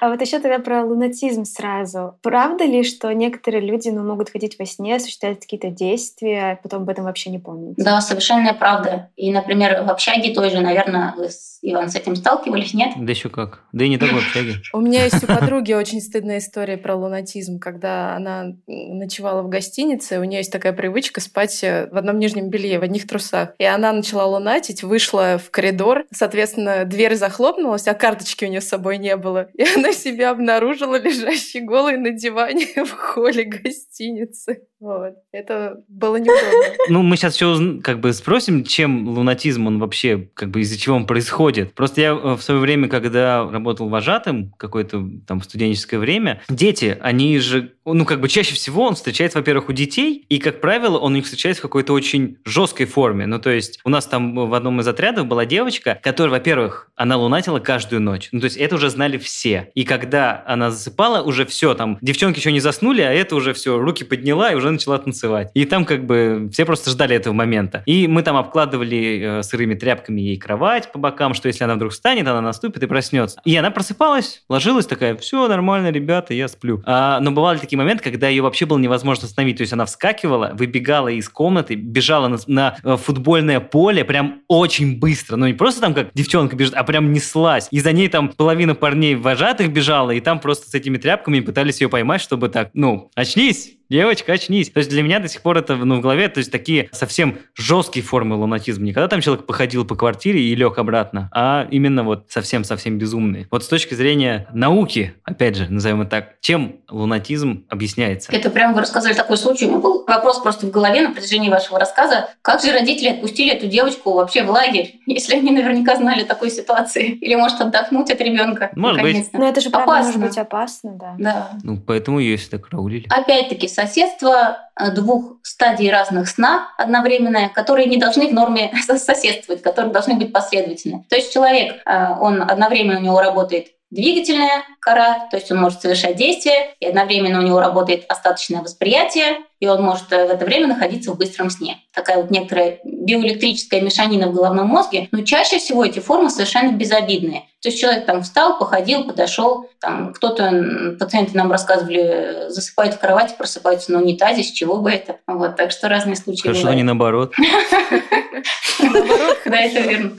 А вот еще тогда про лунатизм сразу. Правда ли, что некоторые люди ну, могут ходить во сне, осуществлять какие-то действия, а потом об этом вообще не помнить? Да, совершенная правда. И, например, в общаге той же, наверное, вы, Иван, с этим сталкивались, нет? Да еще как. Да и не только в общаге. У меня есть у подруги очень стыдная история про лунатизм, когда она ночевала в гостинице, у нее есть такая привычка спать э, в одном нижнем белье, в одних трусах. И она начала лунатить, вышла в коридор, соответственно, дверь захлопнулась, а карточки у нее с собой не было. И она себя обнаружила лежащей голой на диване в холле гостиницы. Вот. Это было неудобно. Ну, мы сейчас еще как бы спросим, чем лунатизм, он вообще, как бы из-за чего он происходит. Просто я э, в свое время, когда работал вожатым, какое-то там студенческое время, дети, они же, ну, как бы чаще всего он встречается, во-первых, у детей, и, как правило, он их встречается в какой-то очень жесткой форме. Ну, то есть у нас там в одном из отрядов была девочка, которая, во-первых, она лунатила каждую ночь. Ну, то есть это уже знали все. И когда она засыпала, уже все, там, девчонки еще не заснули, а это уже все, руки подняла и уже начала танцевать. И там как бы все просто ждали этого момента. И мы там обкладывали э, сырыми тряпками ей кровать по бокам, что если она вдруг встанет, она наступит и проснется. И она просыпалась, ложилась такая, все нормально, ребята, я сплю. А, но бывали такие моменты, когда ее вообще было невозможно остановить. То есть она вскакивала, выбегала из комнаты, бежала на, на э, футбольное поле прям очень быстро. Ну не просто там как девчонка бежит, а прям неслась. И за ней там половина парней вожатых бежала, и там просто с этими тряпками пытались ее поймать, чтобы так, ну, очнись, девочка, очнись. То есть для меня до сих пор это ну, в голове, то есть такие совсем жесткие формы лунатизма. Не когда там человек походил по квартире и лег обратно, а именно вот совсем-совсем безумные. Вот с точки зрения науки, опять же, назовем это так, чем лунатизм объясняется? Это прям вы рассказали такой случай. У меня был вопрос просто в голове на протяжении вашего рассказа. Как же родители отпустили эту девочку вообще в лагерь, если они наверняка знали такой ситуации? Или может отдохнуть от ребенка? Может быть. Но это же правда опасно. может быть опасно, да. Да. Ну, поэтому ее всегда караулили. Опять-таки, соседство э, двух стадий разных сна одновременное, которые не должны в норме соседствовать, которые должны быть последовательны. То есть человек, э, он одновременно у него работает двигательная кора, то есть он может совершать действия, и одновременно у него работает остаточное восприятие, и он может э, в это время находиться в быстром сне. Такая вот некоторая биоэлектрическая мешанина в головном мозге, но чаще всего эти формы совершенно безобидные. То есть человек там встал, походил, подошел, там кто-то, пациенты нам рассказывали, засыпает в кровати, просыпается на унитазе, с чего бы это. Вот, так что разные случаи Хорошо, не наоборот. Наоборот, да, это верно.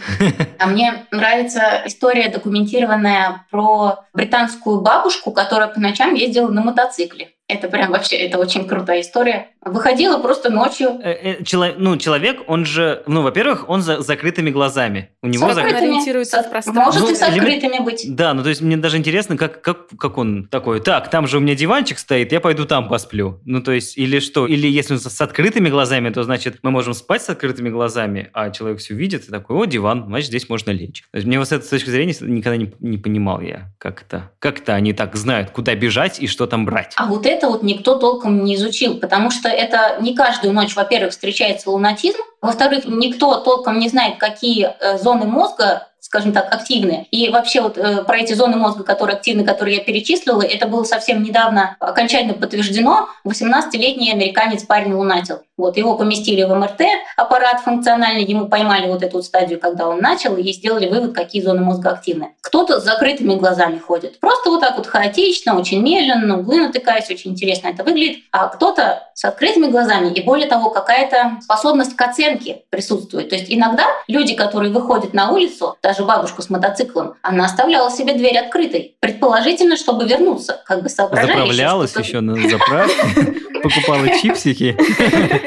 А мне нравится история, документированная про британскую бабушку, которая по ночам ездила на мотоцикле. Это прям вообще, это очень крутая история. Выходила просто ночью. Э, э, чело, ну, человек, он же, ну, во-первых, он за закрытыми глазами. У него закрытыми, ориентируется в пространстве. Может ну, и с открытыми быть. Да, ну, то есть мне даже интересно, как как, как, как он такой, так, там же у меня диванчик стоит, я пойду там посплю. Ну, то есть, или что? Или если он с открытыми глазами, то значит, мы можем спать с открытыми глазами, а человек все видит и такой, о, диван, значит, здесь можно лечь. То есть, мне вот с этой точки зрения никогда не, не понимал я, как это, как это они так знают, куда бежать и что там брать. А вот это вот никто толком не изучил, потому что это не каждую ночь, во-первых, встречается лунатизм, во-вторых, никто толком не знает, какие э, зоны мозга скажем так, активны. И вообще вот э, про эти зоны мозга, которые активны, которые я перечислила, это было совсем недавно окончательно подтверждено. 18-летний американец парень лунатил. Вот, его поместили в МРТ, аппарат функциональный, ему поймали вот эту вот стадию, когда он начал, и сделали вывод, какие зоны мозга активны. Кто-то с закрытыми глазами ходит. Просто вот так вот хаотично, очень медленно, на углы натыкаясь, очень интересно это выглядит. А кто-то с открытыми глазами, и более того, какая-то способность к оценке присутствует. То есть иногда люди, которые выходят на улицу, даже бабушка с мотоциклом, она оставляла себе дверь открытой, предположительно, чтобы вернуться, как бы соображая. Заправлялась еще на заправке, покупала чипсики.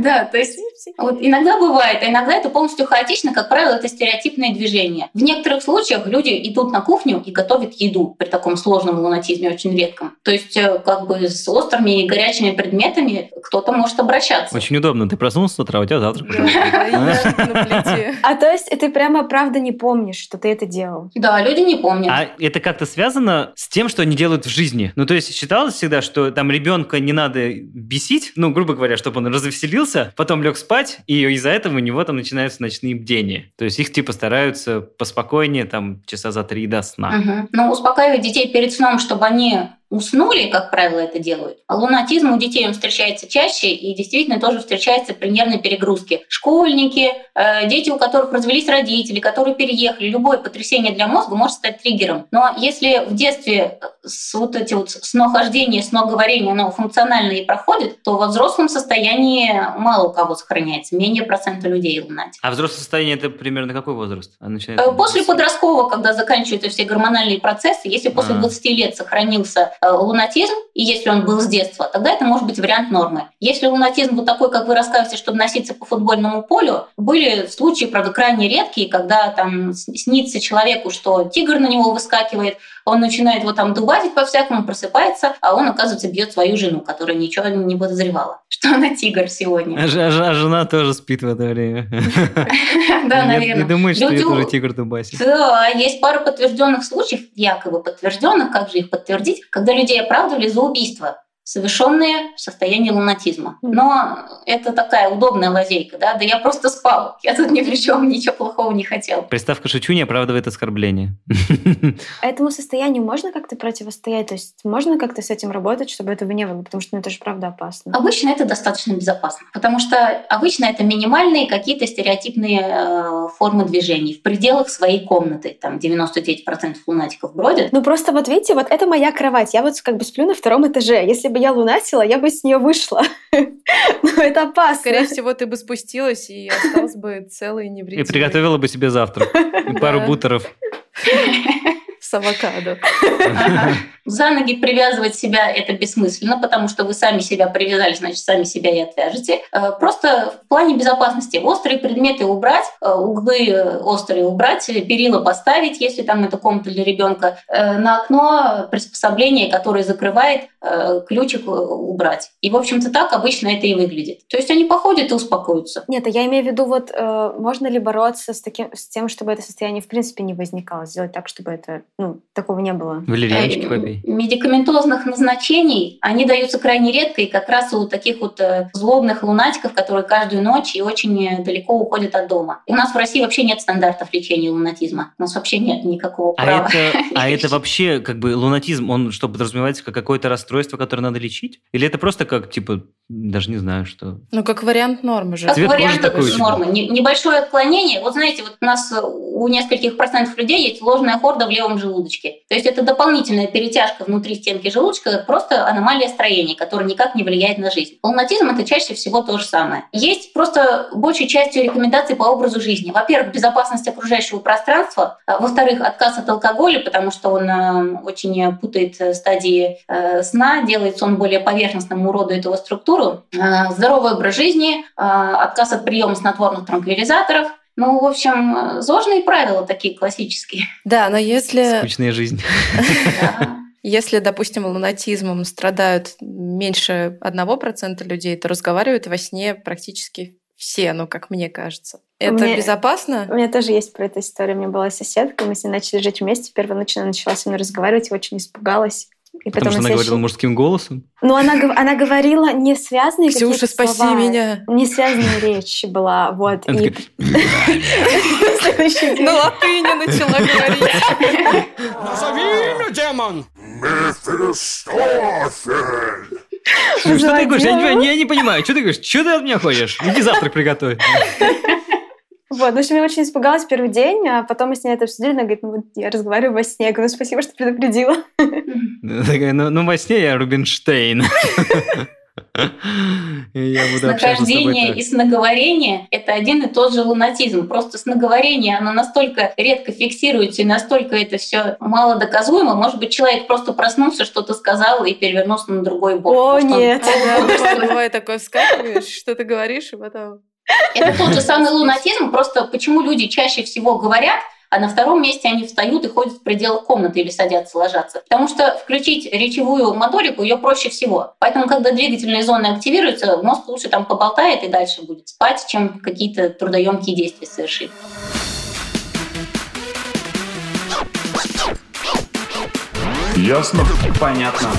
Да, то есть вот иногда бывает, а иногда это полностью хаотично, как правило, это стереотипное движение. В некоторых случаях люди идут на кухню и готовят еду при таком сложном лунатизме, очень редком. То есть э, как бы с острыми и горячими предметами кто-то может обращаться. Очень удобно. Ты проснулся с утра, у тебя завтрак уже. А то есть ты прямо правда не помнишь, что ты это делал? Да, люди не помнят. А это как-то связано с тем, что они делают в жизни? Ну, то есть считалось всегда, что там ребенка не надо бесить, ну, грубо говоря, чтобы он развеселился, потом лег спать, и из-за этого у него там начинаются ночные бдения. То есть их типа стараются поспокойнее, там, часа за три до сна. Угу. Ну, успокаивать детей перед сном, чтобы они уснули, как правило, это делают. А лунатизм у детей он встречается чаще и действительно тоже встречается при нервной перегрузке. Школьники, э, дети, у которых развелись родители, которые переехали, любое потрясение для мозга может стать триггером. Но если в детстве с вот эти вот снохождения, сноговорение, оно функционально и проходит, то во взрослом состоянии мало у кого сохраняется, менее процента людей лунатик. А взрослое состояние это примерно какой возраст? А начинается... После подросткового, когда заканчиваются все гормональные процессы, если после а. 20 лет сохранился Э, лунатизм, и если он был с детства, тогда это может быть вариант нормы. Если лунатизм вот такой, как вы рассказываете, чтобы носиться по футбольному полю, были случаи, правда, крайне редкие, когда там снится человеку, что тигр на него выскакивает, он начинает его там дубасить по-всякому, просыпается, а он, оказывается, бьет свою жену, которая ничего не подозревала, что она тигр сегодня. А, а, а жена тоже спит в это время. Да, наверное. Не думает, что ее тоже тигр дубасит. Да, есть пара подтвержденных случаев, якобы подтвержденных, как же их подтвердить, когда людей оправдывали за убийство совершенные в состоянии лунатизма. Но это такая удобная лазейка, да, да я просто спал, я тут ни при чем, ничего плохого не хотел. Приставка «шучу» не оправдывает оскорбление. А этому состоянию можно как-то противостоять? То есть можно как-то с этим работать, чтобы этого не было? Потому что ну, это же правда опасно. Обычно это достаточно безопасно, потому что обычно это минимальные какие-то стереотипные э, формы движений в пределах своей комнаты. Там 99% лунатиков бродят. Ну просто вот видите, вот это моя кровать. Я вот как бы сплю на втором этаже. Если бы я лунатила, я бы с нее вышла. Но это опасно. Скорее всего, ты бы спустилась и осталась бы целой и невредимой. И приготовила бы себе завтрак. Пару бутеров. С авокадо. За ноги привязывать себя это бессмысленно, потому что вы сами себя привязали, значит, сами себя и отвяжете. Э, просто в плане безопасности острые предметы убрать, э, углы острые убрать, перила поставить, если там это комната для ребенка, э, на окно приспособление, которое закрывает, ключик убрать. И, в общем-то, так обычно это и выглядит. То есть они походят и успокоятся. Нет, а я имею в виду, вот можно ли бороться с, таким, с тем, чтобы это состояние в принципе не возникало, сделать так, чтобы это, ну, такого не было? Валерьяночки попей медикаментозных назначений, они даются крайне редко, и как раз у таких вот э, злобных лунатиков, которые каждую ночь и очень далеко уходят от дома. И у нас в России вообще нет стандартов лечения лунатизма. У нас вообще нет никакого а права. Это, а это вообще как бы лунатизм, он что, подразумевается как какое-то расстройство, которое надо лечить? Или это просто как, типа, даже не знаю, что... Ну, как вариант нормы же. Как Цвет вариант такой нормы. Небольшое отклонение. Вот знаете, вот у нас у нескольких процентов людей есть ложная хорда в левом желудочке. То есть это дополнительная перетяжка внутри стенки желудочка, просто аномалия строения, которая никак не влияет на жизнь. Лунатизм – это чаще всего то же самое. Есть просто большей частью рекомендации по образу жизни. Во-первых, безопасность окружающего пространства. А, во-вторых, отказ от алкоголя, потому что он э, очень путает э, стадии э, сна, делает сон более поверхностным, уродует его структуру. Здоровый образ жизни, отказ от приема снотворных транквилизаторов, ну, в общем, сложные правила такие классические. Да, но если... Скучная жизнь. Если, допустим, лунатизмом страдают меньше 1% людей, то разговаривают во сне практически все, ну, как мне кажется. Это меня, безопасно? У меня тоже есть про эту историю. У меня была соседка, мы с ней начали жить вместе. Ночь она начала со мной разговаривать, очень испугалась. И Потому что она говорила мужским голосом? Ну, она, она говорила не связанные Ксюша, спаси слова, меня. Не связанная речь была, вот. И... На латыни начала говорить. Назови имя, демон! Мефистофель! Что ты говоришь? Я не, я не понимаю. Что ты говоришь? Что ты от меня хочешь? Иди завтрак приготовь. Вот, в общем, я очень испугалась первый день, а потом мы с ней это обсудили, она говорит, ну вот я разговариваю во сне. Я говорю, спасибо, что предупредила. Такая, ну, ну во сне я Рубинштейн. Я буду Снахождение и снаговорение – это один и тот же лунатизм. Просто снаговорение, оно настолько редко фиксируется и настолько это все мало доказуемо. Может быть, человек просто проснулся, что-то сказал и перевернулся на другой бок. О, нет. Бывает такое, вскакиваешь, что ты говоришь, и потом... Это тот же самый лунатизм, просто почему люди чаще всего говорят, а на втором месте они встают и ходят в пределах комнаты или садятся, ложатся. Потому что включить речевую моторику ее проще всего. Поэтому, когда двигательные зоны активируются, мозг лучше там поболтает и дальше будет спать, чем какие-то трудоемкие действия совершить. Ясно? Понятно.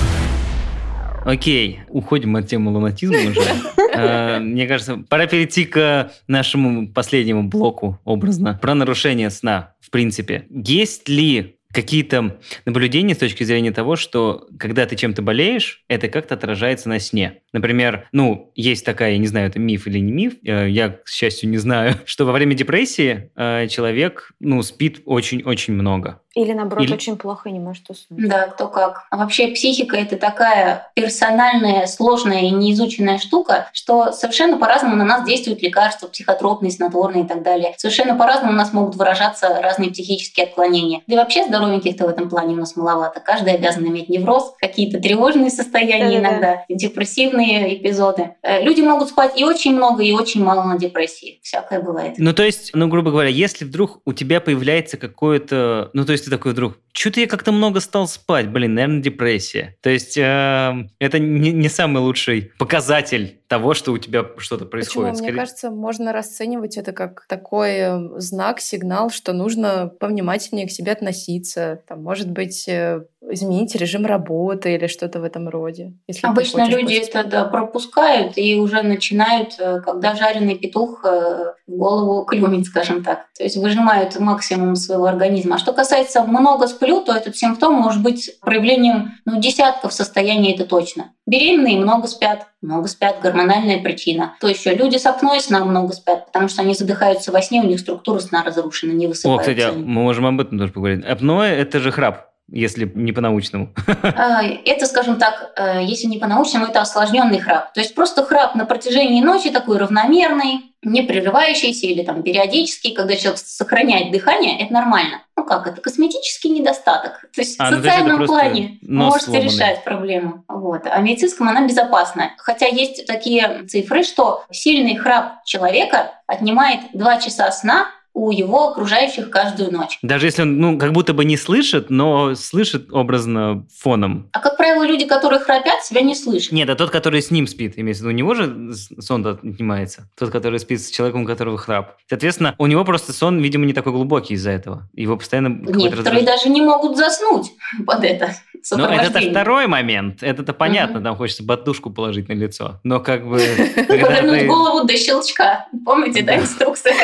Окей, уходим от темы лунатизма уже. Э, мне кажется, пора перейти к нашему последнему блоку образно. Про нарушение сна, в принципе. Есть ли какие-то наблюдения с точки зрения того, что когда ты чем-то болеешь, это как-то отражается на сне. Например, ну, есть такая, я не знаю, это миф или не миф, э, я, к счастью, не знаю, что во время депрессии э, человек, ну, спит очень-очень много. Или, наоборот, Или... очень плохо и не может уснуть. Да, кто как. А вообще психика — это такая персональная, сложная и неизученная штука, что совершенно по-разному на нас действуют лекарства, психотропные, снотворные и так далее. Совершенно по-разному у нас могут выражаться разные психические отклонения. Да и вообще здоровеньких-то в этом плане у нас маловато. Каждый обязан иметь невроз, какие-то тревожные состояния да, иногда, да. депрессивные эпизоды. Э, люди могут спать и очень много, и очень мало на депрессии. Всякое бывает. Ну, то есть, ну, грубо говоря, если вдруг у тебя появляется какое-то... Ну, то есть, есть ты такой вдруг, что-то я как-то много стал спать, блин, наверное, депрессия. То есть э, это не, не самый лучший показатель того, что у тебя что-то происходит. Почему? Скорее... Мне кажется, можно расценивать это как такой э, знак, сигнал, что нужно повнимательнее к себе относиться. Там, может быть, э, изменить режим работы или что-то в этом роде. Если Обычно люди это да, пропускают и уже начинают, э, когда жареный петух в голову клюнет, скажем так. То есть выжимают максимум своего организма. А что касается много сплю, то этот симптом может быть проявлением ну, десятков состояний, это точно. Беременные много спят, много спят, гормональная причина. То еще люди с апноэ сна много спят, потому что они задыхаются во сне, у них структура сна разрушена, не высыпаются. О, кстати, мы можем об этом тоже поговорить. Апноэ – это же храп если не по-научному? А, это, скажем так, э, если не по-научному, это осложненный храп. То есть просто храп на протяжении ночи такой равномерный, не прерывающийся или там периодический, когда человек сохраняет дыхание, это нормально. Ну как, это косметический недостаток. То есть а, в социальном ну, плане можете сломанный. решать проблему. Вот. А в медицинском она безопасна. Хотя есть такие цифры, что сильный храп человека отнимает 2 часа сна у его окружающих каждую ночь. Даже если он, ну, как будто бы не слышит, но слышит образно фоном. А как правило, люди, которые храпят, себя не слышат. Нет, а тот, который с ним спит, имеется в виду, у него же сон отнимается. Тот, который спит с человеком, у которого храп. Соответственно, у него просто сон, видимо, не такой глубокий из-за этого. Его постоянно... Некоторые даже не могут заснуть под это. Ну, это второй момент. Это-то понятно, там хочется подушку положить на лицо. Но как бы... Повернуть голову до щелчка. Помните, да, инструкция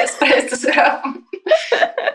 храпом?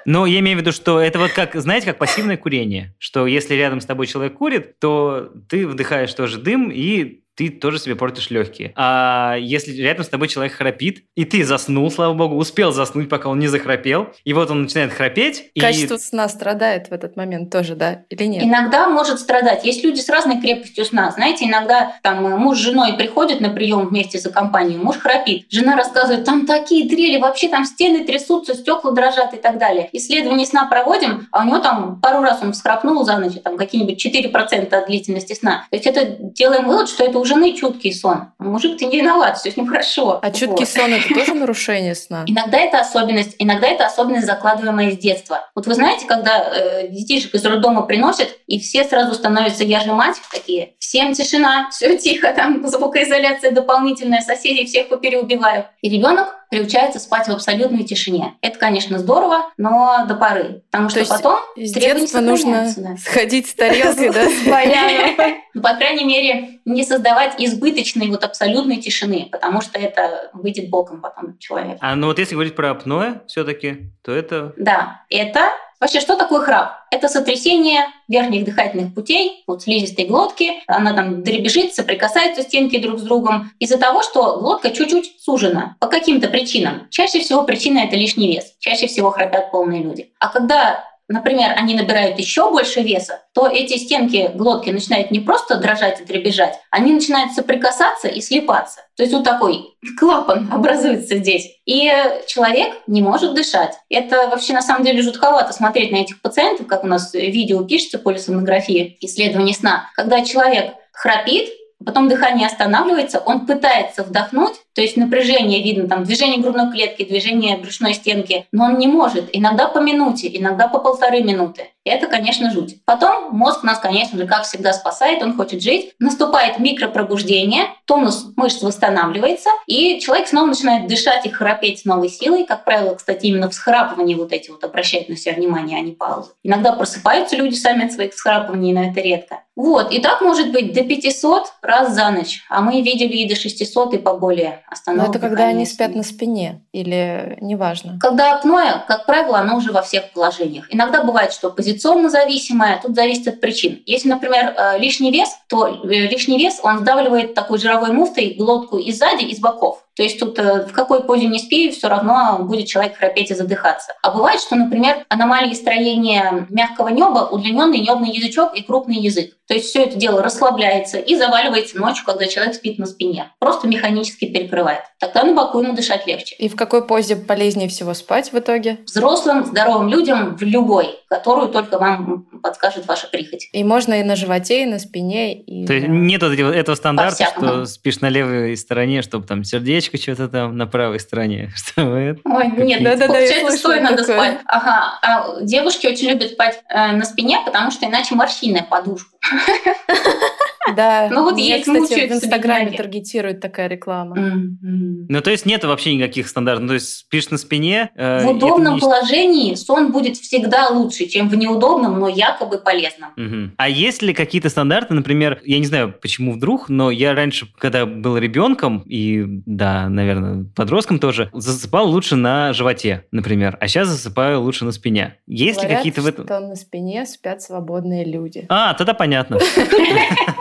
Но я имею в виду, что это вот как, знаете, как пассивное курение. Что если рядом с тобой человек курит, то ты вдыхаешь тоже дым, и ты тоже себе портишь легкие. А если рядом с тобой человек храпит, и ты заснул, слава богу, успел заснуть, пока он не захрапел, и вот он начинает храпеть. Качество и... сна страдает в этот момент тоже, да, или нет? Иногда может страдать. Есть люди с разной крепостью сна. Знаете, иногда там муж с женой приходят на прием вместе за компанию, муж храпит. Жена рассказывает, там такие трели, вообще там стены трясутся, стекла дрожат и так далее. Исследование сна проводим, а у него там пару раз он всхрапнул за ночь, там какие-нибудь 4% от длительности сна. То есть это делаем вывод, что это у жены чуткий сон. Мужик, ты не виноват, все с ним хорошо. А чуткий Вот. сон это тоже нарушение сна? Иногда это особенность, иногда это особенность, закладываемая с детства. Вот вы знаете, когда э, детишек из роддома приносят, и все сразу становятся я же мать такие, всем тишина, все тихо, там звукоизоляция дополнительная, соседей всех попереубиваю. И ребенок приучается спать в абсолютной тишине. Это, конечно, здорово, но до поры. Потому что есть потом С детства нужно да. сходить с тарелкой, да? Ну, по крайней мере, не создавать избыточной вот абсолютной тишины, потому что это выйдет боком потом человек. А ну вот если говорить про апноэ все-таки, то это... Да, это вообще что такое храп? Это сотрясение верхних дыхательных путей, вот слизистой глотки. Она там дребезжит, соприкасаются стенки друг с другом из-за того, что глотка чуть-чуть сужена по каким-то причинам. Чаще всего причина это лишний вес. Чаще всего храпят полные люди. А когда например, они набирают еще больше веса, то эти стенки глотки начинают не просто дрожать и дребезжать, они начинают соприкасаться и слипаться. То есть вот такой клапан образуется здесь. И человек не может дышать. Это вообще на самом деле жутковато смотреть на этих пациентов, как у нас видео пишется полисомнографии, исследование сна. Когда человек храпит, потом дыхание останавливается, он пытается вдохнуть, то есть напряжение видно, там движение грудной клетки, движение брюшной стенки, но он не может. Иногда по минуте, иногда по полторы минуты. Это, конечно, жуть. Потом мозг нас, конечно же, как всегда спасает, он хочет жить. Наступает микропробуждение, тонус мышц восстанавливается, и человек снова начинает дышать и храпеть с новой силой. Как правило, кстати, именно всхрапывание вот эти вот обращают на себя внимание, а не паузы. Иногда просыпаются люди сами от своих всхрапываний, но это редко. Вот, и так может быть до 500 раз за ночь, а мы видели и до 600 и поболее Но остановок. это когда они дыхания. спят на спине или неважно? Когда апноэ, как правило, оно уже во всех положениях. Иногда бывает, что позиционно зависимое, тут зависит от причин. Если, например, э, лишний вес, то э, лишний вес, он сдавливает такой жировой муфтой глотку и сзади, и с боков. То есть тут э, в какой позе не спи, все равно будет человек храпеть и задыхаться. А бывает, что, например, аномалии строения мягкого неба, удлиненный небный язычок и крупный язык. То есть все это дело расслабляется и заваливается ночью, когда человек спит на спине. Просто механически перекрывает. Тогда на боку ему дышать легче. И в какой позе полезнее всего спать в итоге? Взрослым, здоровым людям в любой, которую только вам подскажет ваша прихоть. И можно и на животе, и на спине, и... То есть нет этого, стандарта, что спишь на левой стороне, чтобы там сердечко что-то там на правой стороне. Что это? Ой, нет, Да-да-да, я получается, слышала стоя надо такое. спать. Ага, а девушки очень любят спать э, на спине, потому что иначе морщинная подушку. Да. Ну вот Меня, есть, кстати, в Инстаграме таргетирует такая реклама. М-м. Ну, то есть нет вообще никаких стандартов. Ну, То есть спишь на спине. э, В удобном не- положении сон будет всегда лучше, чем в неудобном, но якобы полезном. Мгм. А есть ли какие-то стандарты, например, я не знаю, почему вдруг, но я раньше, когда был ребенком и, да, наверное, подростком тоже, засыпал лучше на животе, например, а сейчас засыпаю лучше на спине. Есть ли Говорят, какие-то в этом... что на спине спят свободные люди. А, тогда понятно.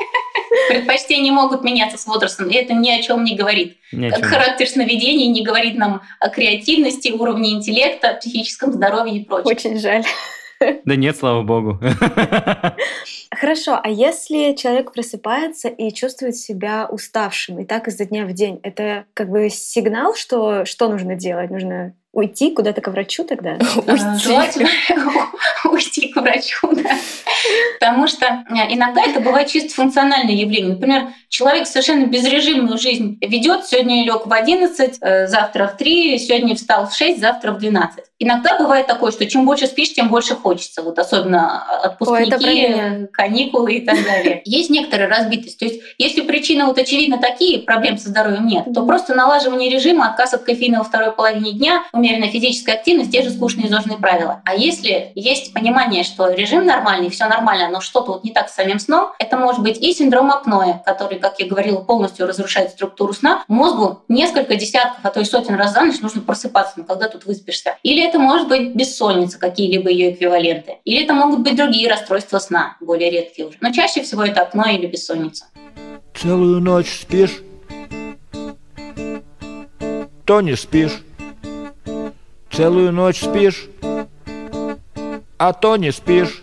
Предпочтения могут меняться с возрастом, и это ни о чем не говорит. Ни чем. характер сновидений не говорит нам о креативности, уровне интеллекта, психическом здоровье и прочем. Очень жаль. Да нет, слава богу. Хорошо, а если человек просыпается и чувствует себя уставшим, и так изо дня в день, это как бы сигнал, что что нужно делать? Нужно уйти куда-то к врачу тогда? Уйти. Желательно уйти к врачу, да. Потому что э, иногда это бывает чисто функциональное явление. Например, человек совершенно безрежимную жизнь ведет. Сегодня лег в 11, э, завтра в 3, сегодня встал в 6, завтра в 12. Иногда бывает такое, что чем больше спишь, тем больше хочется. Вот особенно Ой, про отпускники, меня. каникулы и так далее. Есть некоторая разбитость. То есть если причины вот очевидно такие, проблем со здоровьем нет, то просто налаживание режима, отказ от кофеина во второй половине дня, умеренная физическая активность, те же скучные изложенные правила. А если есть понимание, что режим нормальный, все нормально, но что-то вот не так с самим сном, это может быть и синдром апноэ, который, как я говорила, полностью разрушает структуру сна. Мозгу несколько десятков, а то и сотен раз за ночь нужно просыпаться, ну когда тут выспишься. Или это может быть бессонница, какие-либо ее эквиваленты. Или это могут быть другие расстройства сна, более редкие уже. Но чаще всего это апноэ или бессонница. Целую ночь спишь, то не спишь. Целую ночь спишь, а то не спишь.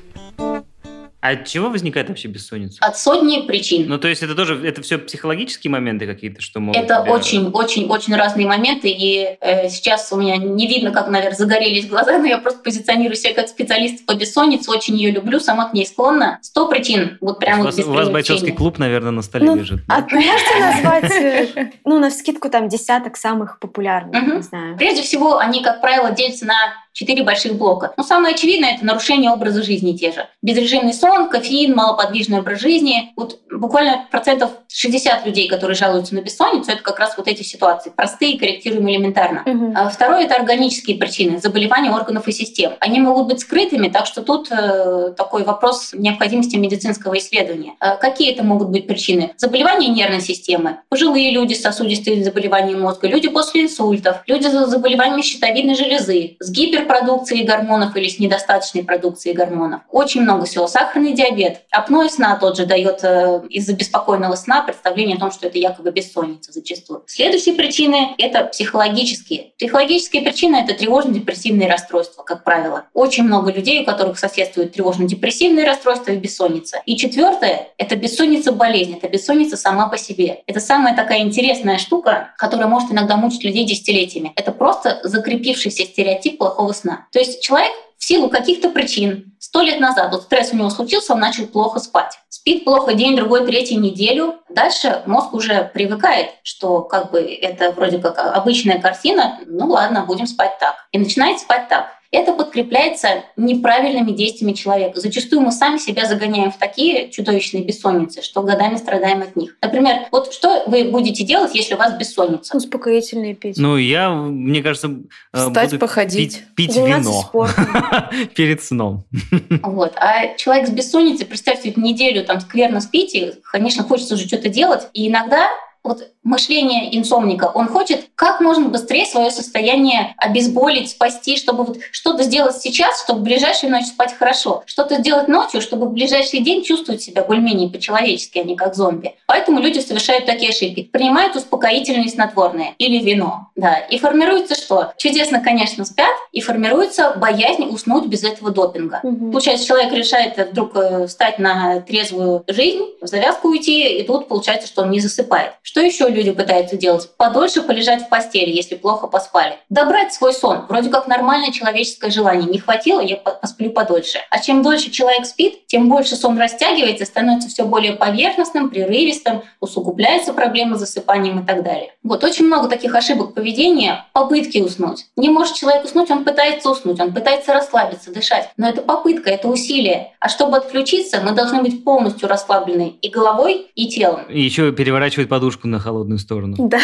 А от чего возникает вообще бессонница? От сотни причин. Ну, то есть это тоже, это все психологические моменты какие-то, что могут... Это тебя- очень-очень-очень разные моменты, и э, сейчас у меня не видно, как, наверное, загорелись глаза, но я просто позиционирую себя как специалист по бессоннице, очень ее люблю, сама к ней склонна. Сто причин, вот прям у, вот вас, у вас бойцовский клуб, наверное, на столе Ну, лежит. А можете назвать, э, ну, на вскидку там десяток самых популярных, не знаю. Прежде всего, они, как правило, делятся на четыре больших блока. Но самое очевидное – это нарушение образа жизни те же. Безрежимный сон, кофеин, малоподвижный образ жизни. Вот буквально процентов 60 людей, которые жалуются на бессонницу, это как раз вот эти ситуации. Простые, корректируемые элементарно. Мгм. А Второе – это органические причины, заболевания органов и систем. Они могут быть скрытыми, так что тут э, такой вопрос необходимости медицинского исследования. Э, какие это могут быть причины? Заболевания нервной системы, пожилые люди с сосудистыми заболеваниями мозга, люди после инсультов, люди с заболеваниями щитовидной железы, с гиперпродукцией гормонов или с недостаточной продукцией гормонов. Очень много всего. Сахарный диабет, апноэ сна тот же дает э, из-за беспокойного сна представление о том, что это якобы бессонница зачастую. Следующие причины – это психологические. Психологические причины – это тревожно-депрессивные расстройства, как правило. Очень много людей, у которых соседствуют тревожно-депрессивные расстройства и бессонница. И четвертое – это бессонница болезнь, это бессонница сама по себе. Это самая такая интересная штука, которая может иногда мучить людей десятилетиями. Это просто закрепившийся стереотип плохого сна. То есть человек в силу каких-то причин сто лет назад вот стресс у него случился, он начал плохо спать. Спит плохо день, другой, третий неделю. Дальше мозг уже привыкает, что как бы это вроде как обычная картина. Ну ладно, будем спать так. И начинает спать так. Это подкрепляется неправильными действиями человека. Зачастую мы сами себя загоняем в такие чудовищные бессонницы, что годами страдаем от них. Например, вот что вы будете делать, если у вас бессонница? Успокоительные пить. Ну, я, мне кажется, э, Встать, буду походить. пить, пить вино перед сном. Вот. А человек с бессонницей, представьте, неделю там скверно спите, конечно, хочется уже что-то делать. И иногда вот мышление инсомника, он хочет как можно быстрее свое состояние обезболить, спасти, чтобы вот что-то сделать сейчас, чтобы в ближайшую ночь спать хорошо, что-то сделать ночью, чтобы в ближайший день чувствовать себя более-менее по-человечески, а не как зомби. Поэтому люди совершают такие ошибки. Принимают успокоительные снотворные или вино. Да. И формируется что? Чудесно, конечно, спят, и формируется боязнь уснуть без этого допинга. Мгм. Получается, человек решает вдруг э, встать на трезвую жизнь, в завязку уйти, и тут получается, что он не засыпает. Что еще люди пытаются делать? Подольше полежать в постели, если плохо поспали. Добрать свой сон. Вроде как нормальное человеческое желание. Не хватило, я по- посплю подольше. А чем дольше человек спит, тем больше сон растягивается, становится все более поверхностным, прерывистым, усугубляется проблема с засыпанием и так далее. Вот очень много таких ошибок поведения, попытки уснуть. Не может человек уснуть, он пытается уснуть, он пытается расслабиться, дышать. Но это попытка, это усилие. А чтобы отключиться, мы должны быть полностью расслаблены и головой, и телом. Еще переворачивать подушку на холодную сторону. Да.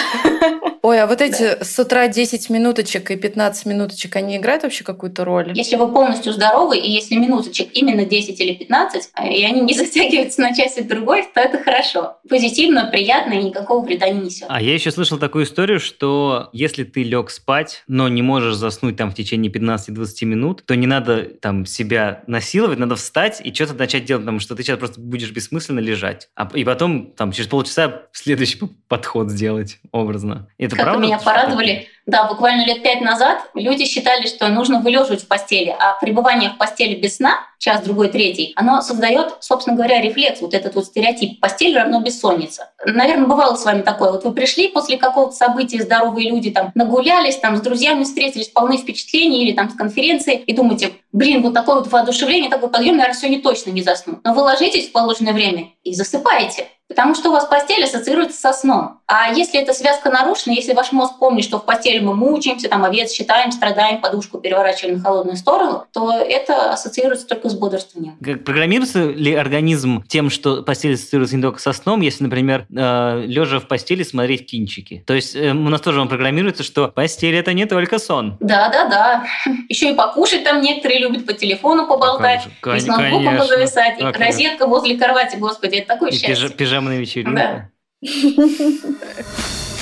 Ой, а вот эти с утра 10 минуточек и 15 минуточек, они играют вообще какую-то роль? Если вы полностью здоровы, и если минуточек именно 10 или 15, э, и они не затягиваются на часик другой, то это хорошо. Позитивно, приятно и никакого вреда не несет. А я еще слышал такую историю, что если ты лег спать, но не можешь заснуть там в течение 15-20 минут, то не надо там себя насиловать, надо встать и что-то начать делать, потому что ты сейчас просто будешь бессмысленно лежать. А, и потом там через полчаса следующий подход сделать образно. Это правда? меня порадовали. Да, буквально лет пять назад люди считали, что нужно вылеживать в постели, а пребывание в постели без сна, час, другой, третий, оно создает, собственно говоря, рефлекс, вот этот вот стереотип. Постель равно бессонница. Наверное, бывало с вами такое. Вот вы пришли после какого-то события, здоровые люди там нагулялись, там с друзьями встретились, полны впечатлений или там с конференции, и думаете, блин, вот такое вот воодушевление, такой подъем, наверное, сегодня точно не засну. Но вы ложитесь в положенное время и засыпаете. Потому что у вас постель ассоциируется со сном. А если эта связка нарушена, если ваш мозг помнит, что в постели мы мучаемся, там овец считаем, страдаем, подушку переворачиваем на холодную сторону, то это ассоциируется только с бодрствованием. Как- Программируется ли организм тем, что постель ассоциируется не только со сном, если, например, лежа в постели смотреть кинчики? То есть э, у нас тоже он программируется, что постель это не только сон. Да, да, да. Еще и покушать там некоторые любят по телефону поболтать, А и с ноутбуком позависать, и Как же. розетка возле кровати, господи, это такое И счастье. пижа- пижамная вечеринка.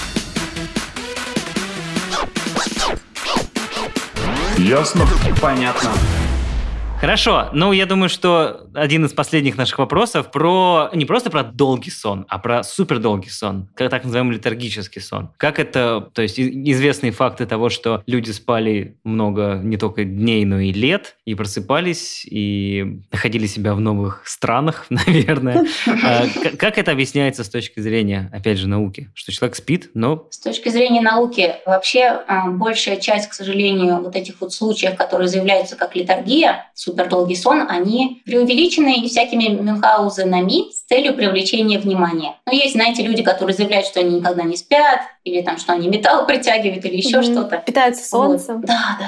Ясно? Понятно. Хорошо, ну я думаю, что один из последних наших вопросов про не просто про долгий сон, а про супердолгий сон, как так называемый летаргический сон. Как это, то есть известные факты того, что люди спали много не только дней, но и лет, и просыпались, и находили себя в новых странах, наверное. А, Как это объясняется с точки зрения, опять же, науки? Что человек спит, но С точки зрения науки, вообще а, большая часть, к сожалению, вот этих вот случаев, которые заявляются как литургия, супердолгий сон, они преувеличены всякими мюнхгаузенами с целью привлечения внимания. Но есть, знаете, люди, которые заявляют, что они никогда не спят, или там, что они металл притягивают, или еще Мгм. что-то. Питаются солнцем. Вот. Да, да,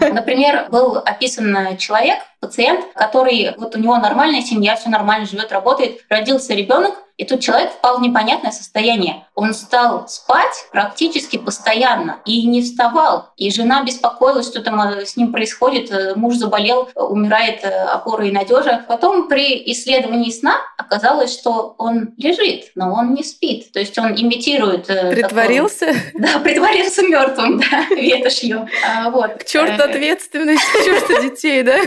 да, да. Например, был описан человек, пациент, который вот у него нормальная семья, все нормально живет, работает, родился ребенок, и тут человек впал в непонятное состояние. Он стал спать практически постоянно и не вставал. И жена беспокоилась, что там э, с ним происходит. Э, Муж заболел, умирает э, опора и надежа. Потом при исследовании сна оказалось, что он лежит, но он не спит. То есть он имитирует... Притворился? да, притворился мертвым, да, ветошью. А, вот. К черту ответственность, к черту детей, да?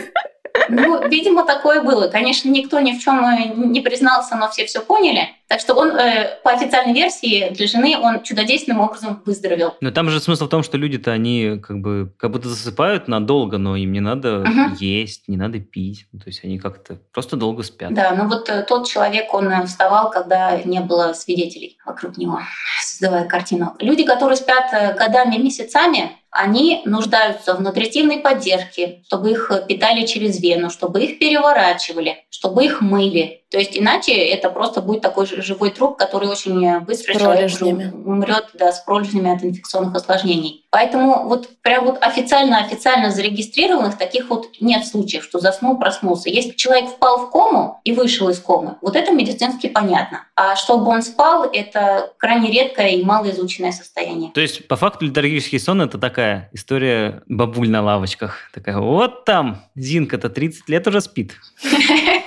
Ну, видимо, такое было. Конечно, никто ни в чем не признался, но все все поняли. Так что он, э, по официальной версии, для жены он чудодейственным образом выздоровел. Но там же смысл в том, что люди-то, они как бы как будто засыпают надолго, но им не надо Мгм. есть, не надо пить. То есть они как-то просто долго спят. Да, ну вот э, тот человек, он э, вставал, когда не было свидетелей вокруг него, создавая картину. Люди, которые спят э, годами, месяцами, они нуждаются в нутритивной поддержке, чтобы их питали через вену, чтобы их переворачивали, чтобы их мыли. То есть иначе это просто будет такой же живой труп, который очень э, быстро человек умрет да, с пролежнями от инфекционных осложнений. Поэтому вот прям вот официально-официально зарегистрированных таких вот нет случаев, что заснул, проснулся. Если человек впал в кому и вышел из комы, вот это медицински понятно. А чтобы он спал, это крайне редкое и малоизученное состояние. То есть, по факту, летаргический сон – это такая история бабуль на лавочках. Такая, вот там, Зинка-то 30 лет уже спит.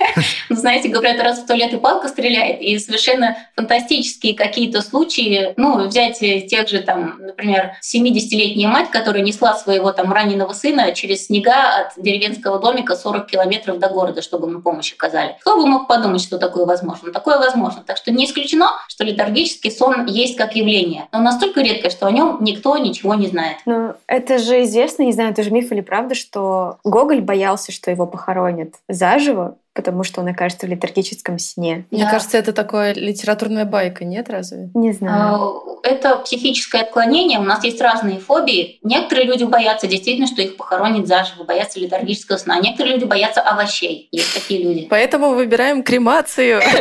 Ну, знаете, говорят, раз в туалет и палка стреляет, и совершенно фантастические какие-то случаи, ну, взять э, тех же там, например, 70-летняя мать, которая несла своего там раненого сына через снега от деревенского домика 40 километров до города, чтобы ему помощь оказали. Кто бы мог подумать, что такое возможно? Такое возможно. Так что не исключено, что летаргический сон есть как явление, но настолько редко, что о нем никто ничего не знает. Ну, это же известно, не знаю, это же миф или правда, что Гоголь боялся, что его похоронят заживо, потому что он окажется в летаргическом сне. Мне Да. кажется, это такая литературная байка, нет, разве? Не знаю. А, Это психическое отклонение. У нас есть разные фобии. Некоторые люди боятся действительно, что их похоронят заживо, боятся летаргического сна. Некоторые люди боятся овощей. Есть такие люди. Поэтому выбираем кремацию.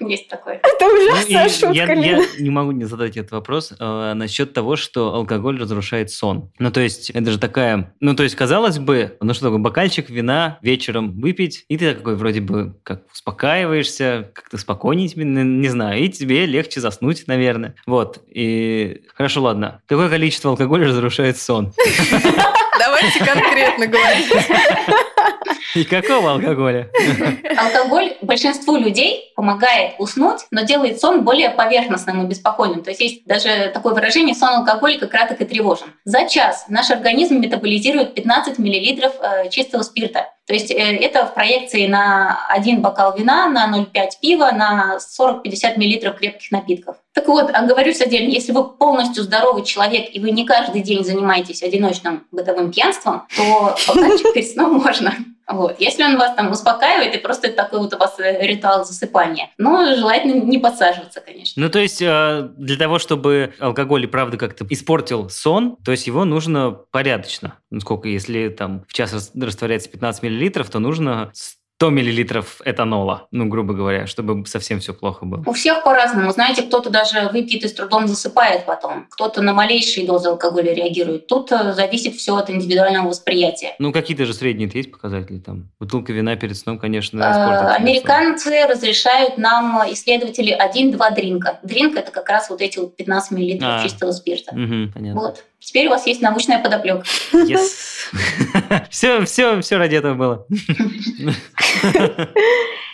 Есть такое. Это Ну, ужасная шутка, я, я Лина. не могу не задать этот вопрос э, насчет того, что алкоголь разрушает сон. Ну, то есть, это же такая... Ну, то есть, казалось бы, ну что такое, бокальчик вина вечером выпить, и ты такой вроде бы как успокаиваешься, как-то спокойнее тебе, не, не знаю, и тебе легче заснуть, наверное. Вот. И хорошо, ладно. Какое количество алкоголя разрушает сон? Давайте конкретно говорить. И какого алкоголя? Алкоголь большинству людей помогает уснуть, но делает сон более поверхностным и беспокойным. То есть есть даже такое выражение «сон алкоголика краток и тревожен». За час наш организм метаболизирует 15 мл э, чистого спирта. То есть э, это в проекции на один бокал вина, на 0,5 пива, на 40-50 мл крепких напитков. Вот, оговорюсь отдельно, если вы полностью здоровый человек и вы не каждый день занимаетесь одиночным бытовым пьянством, то бокальчик перед сном можно. Вот. Если он вас там успокаивает, и просто такой вот у вас э, ритуал засыпания. Но желательно не подсаживаться, конечно. Ну, то есть, э, для того, чтобы алкоголь и правда как-то испортил сон, то есть его нужно порядочно. Ну, сколько, если там в час рас- растворяется 15 миллилитров, то нужно 100 миллилитров этанола, ну, грубо говоря, чтобы совсем все плохо было. У всех по-разному. Знаете, кто-то даже выпьет и с трудом засыпает потом. Кто-то на малейшие дозы алкоголя реагирует. Тут э, зависит все от индивидуального восприятия. Ну, какие-то же средние есть показатели там. Бутылка вина перед сном, конечно, Э, испортит тебе сон. Американцы разрешают нам, э, исследователи, один-два дринка. Дринк – это как раз вот эти вот 15 мл А. чистого спирта. Понятно. Вот. Теперь у вас есть научная подоплека. Yes. все, все, все ради этого было.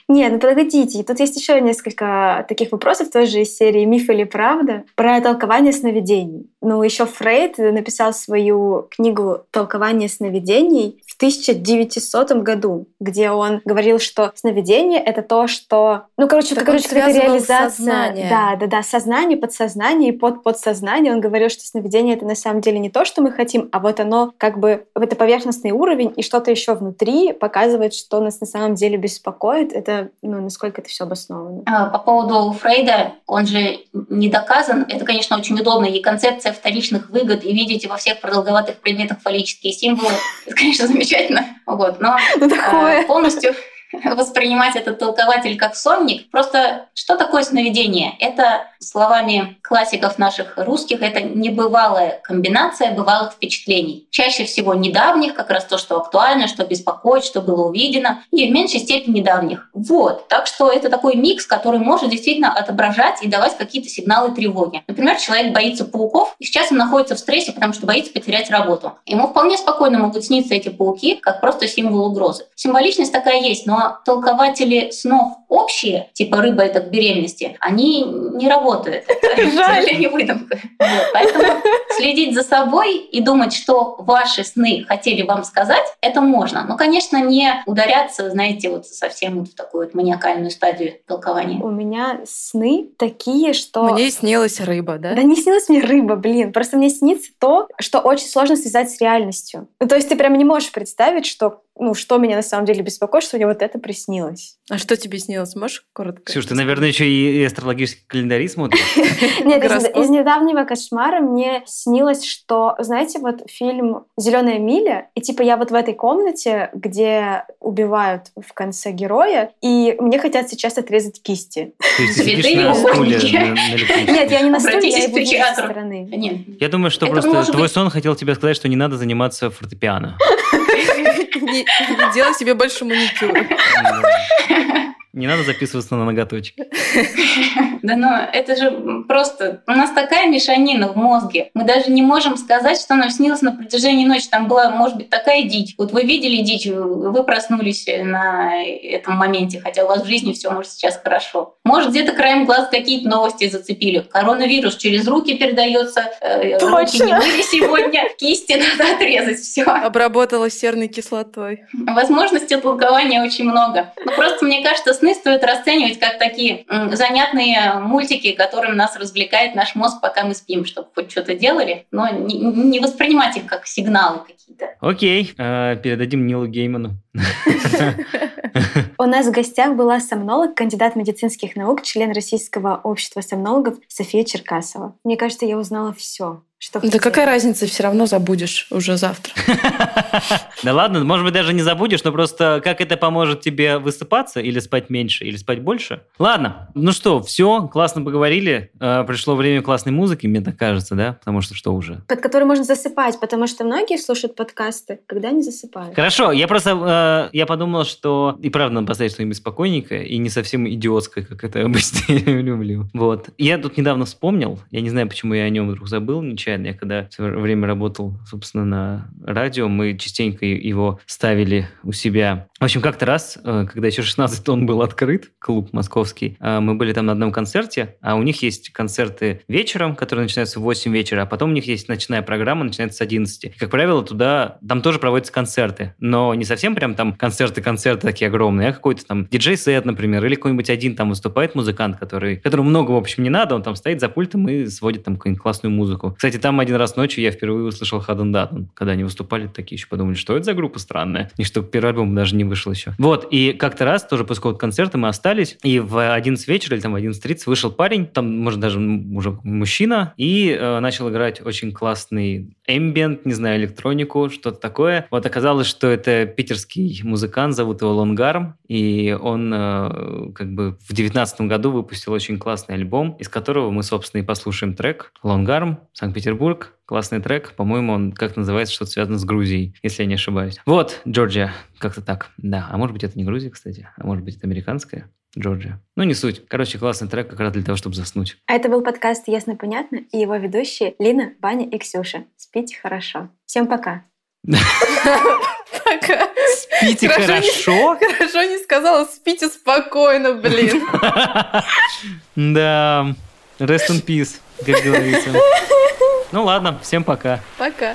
Нет, ну подождите, тут есть еще несколько таких вопросов тоже из серии «Миф или правда» про толкование сновидений. Ну, еще Фрейд написал свою книгу «Толкование сновидений» в 1900 году, где он говорил, что сновидение — это то, что... Ну, короче, Так короче, какая-то реализация... сознание. Да, да, да, сознание, подсознание и под подсознание. Он говорил, что сновидение — это на самом деле не то, что мы хотим, а вот оно как бы... Это поверхностный уровень, и что-то еще внутри показывает, что нас на самом деле беспокоит. Это, ну, насколько это все обосновано. А, По поводу Фрейда, он же не доказан. Это, конечно, очень удобно. И концепция вторичных выгод, и видите во всех продолговатых предметах фаллические символы. Это, конечно, замечательно. Вот. Но Ну, а, такое. полностью воспринимать этот толкователь как сонник. Просто что такое сновидение? Это, словами классиков наших русских, это небывалая комбинация бывалых впечатлений. Чаще всего недавних, как раз то, что актуально, что беспокоит, что было увидено, и в меньшей степени недавних. Вот. Так что это такой микс, который может действительно отображать и давать какие-то сигналы тревоги. Например, человек боится пауков, и сейчас он находится в стрессе, потому что боится потерять работу. Ему вполне спокойно могут сниться эти пауки, как просто символ угрозы. Символичность такая есть, но толкователи снов общие, типа рыба это к беременности, они не работают. Жаль. сожалению, выдумка. Поэтому следить за собой и думать, что ваши сны хотели вам сказать, это можно. Но, конечно, не ударяться, знаете, вот совсем вот в такую вот маниакальную стадию толкования. У меня сны такие, что... Мне снилась рыба, да? Да не снилась мне рыба, блин. Просто мне снится то, что очень сложно связать с реальностью. Ну, то есть ты прям не можешь представить, что ну, что меня на самом деле беспокоит, что мне вот это приснилось. А что тебе снилось? Можешь коротко? Ксюш, ты, наверное, еще и астрологический календарь смотришь? Нет, из, недавнего кошмара мне снилось, что, знаете, вот фильм «Зеленая миля», и типа я вот в этой комнате, где убивают в конце героя, и мне хотят сейчас отрезать кисти. Ты сидишь на стуле? Нет, я не на стуле, я его вижу со стороны. Нет, Я думаю, что просто твой сон хотел тебе сказать, что не надо заниматься фортепиано. Не не делай себе больше маникюр. Не надо записываться на ноготочки. Да ну, это же просто... У нас такая мешанина в мозге. Мы даже не можем сказать, что нам снилось на протяжении ночи. Там была, может быть, такая дичь. Вот вы видели дичь, вы проснулись на этом моменте, хотя у вас в жизни все может сейчас хорошо. Может, где-то краем глаз какие-то новости зацепили. Коронавирус через руки передается. э, Руки Точно. не были сегодня. Кисти надо отрезать. Все. Обработала серной кислотой. Возможностей толкования очень много. Но просто мне кажется, сны стоит расценивать как такие занятные мультики, которым нас развлекает наш мозг, пока мы спим, чтобы хоть что-то делали, но не, не воспринимать их как сигналы какие-то. Окей, э, передадим Нилу Гейману. У нас в гостях была сомнолог, кандидат медицинских наук, член Российского общества сомнологов София Черкасова. Мне кажется, я узнала все, что Да какая разница, все равно забудешь уже завтра. Да ладно, может быть, даже не забудешь, но просто как это поможет тебе высыпаться или спать меньше, или спать больше? Ладно, ну что, все, классно поговорили. Э, Пришло время классной музыки, мне так кажется, да? Потому что что уже? Под который можно засыпать, потому что многие слушают подкасты, когда не засыпают. Хорошо, я просто э, я подумал, что и правда надо поставить что-нибудь спокойненькое и не совсем идиотское, как это обычно я люблю. Вот. Я тут недавно вспомнил, я не знаю, почему я о нем вдруг забыл нечаянно. Я когда в время работал, собственно, на радио, мы частенько его ставили у себя. В общем, как-то раз, э, когда еще 16 тонн был открыт, клуб московский, э, мы были там на одном концерте, а у них есть концерты вечером, которые начинаются в 8 вечера, а потом у них есть ночная программа, начинается с 11. И, как правило, туда, там тоже проводятся концерты, но не совсем прям там концерты-концерты такие огромные, а какой-то там диджей-сет, например, или какой-нибудь один там выступает музыкант, который, которому много, в общем, не надо, он там стоит за пультом и сводит там какую-нибудь классную музыку. Кстати, там один раз ночью я впервые услышал Хаден Датон, когда они выступали, такие еще подумали, что это за группа странная, и что первый альбом даже не вышел еще. Вот, и как-то раз, тоже после какого-то концерта мы остались, и в 11 вечера или там в 11.30 вышел парень, там, может, даже уже мужчина, и э, начал играть очень классный эмбиент, не знаю, электронику, что-то такое. Вот оказалось, что это питерский музыкант, зовут его Лонгарм, и он э, как бы в девятнадцатом году выпустил очень классный альбом, из которого мы, собственно, и послушаем трек «Лонгарм», Санкт-Петербург, Классный трек, по-моему, он как называется, что-то связано с Грузией, если я не ошибаюсь. Вот, Джорджия, как-то так. Да, а может быть, это не Грузия, кстати, а может быть, это американская Джорджия. Ну, не суть. Короче, классный трек как раз для того, чтобы заснуть. А это был подкаст «Ясно-понятно» и его ведущие Лина, Ваня и Ксюша. Спите хорошо. Всем пока. Пока. Спите хорошо? Хорошо не сказала, спите спокойно, блин. Да, rest in peace, как говорится. Ну ладно, всем пока. Пока.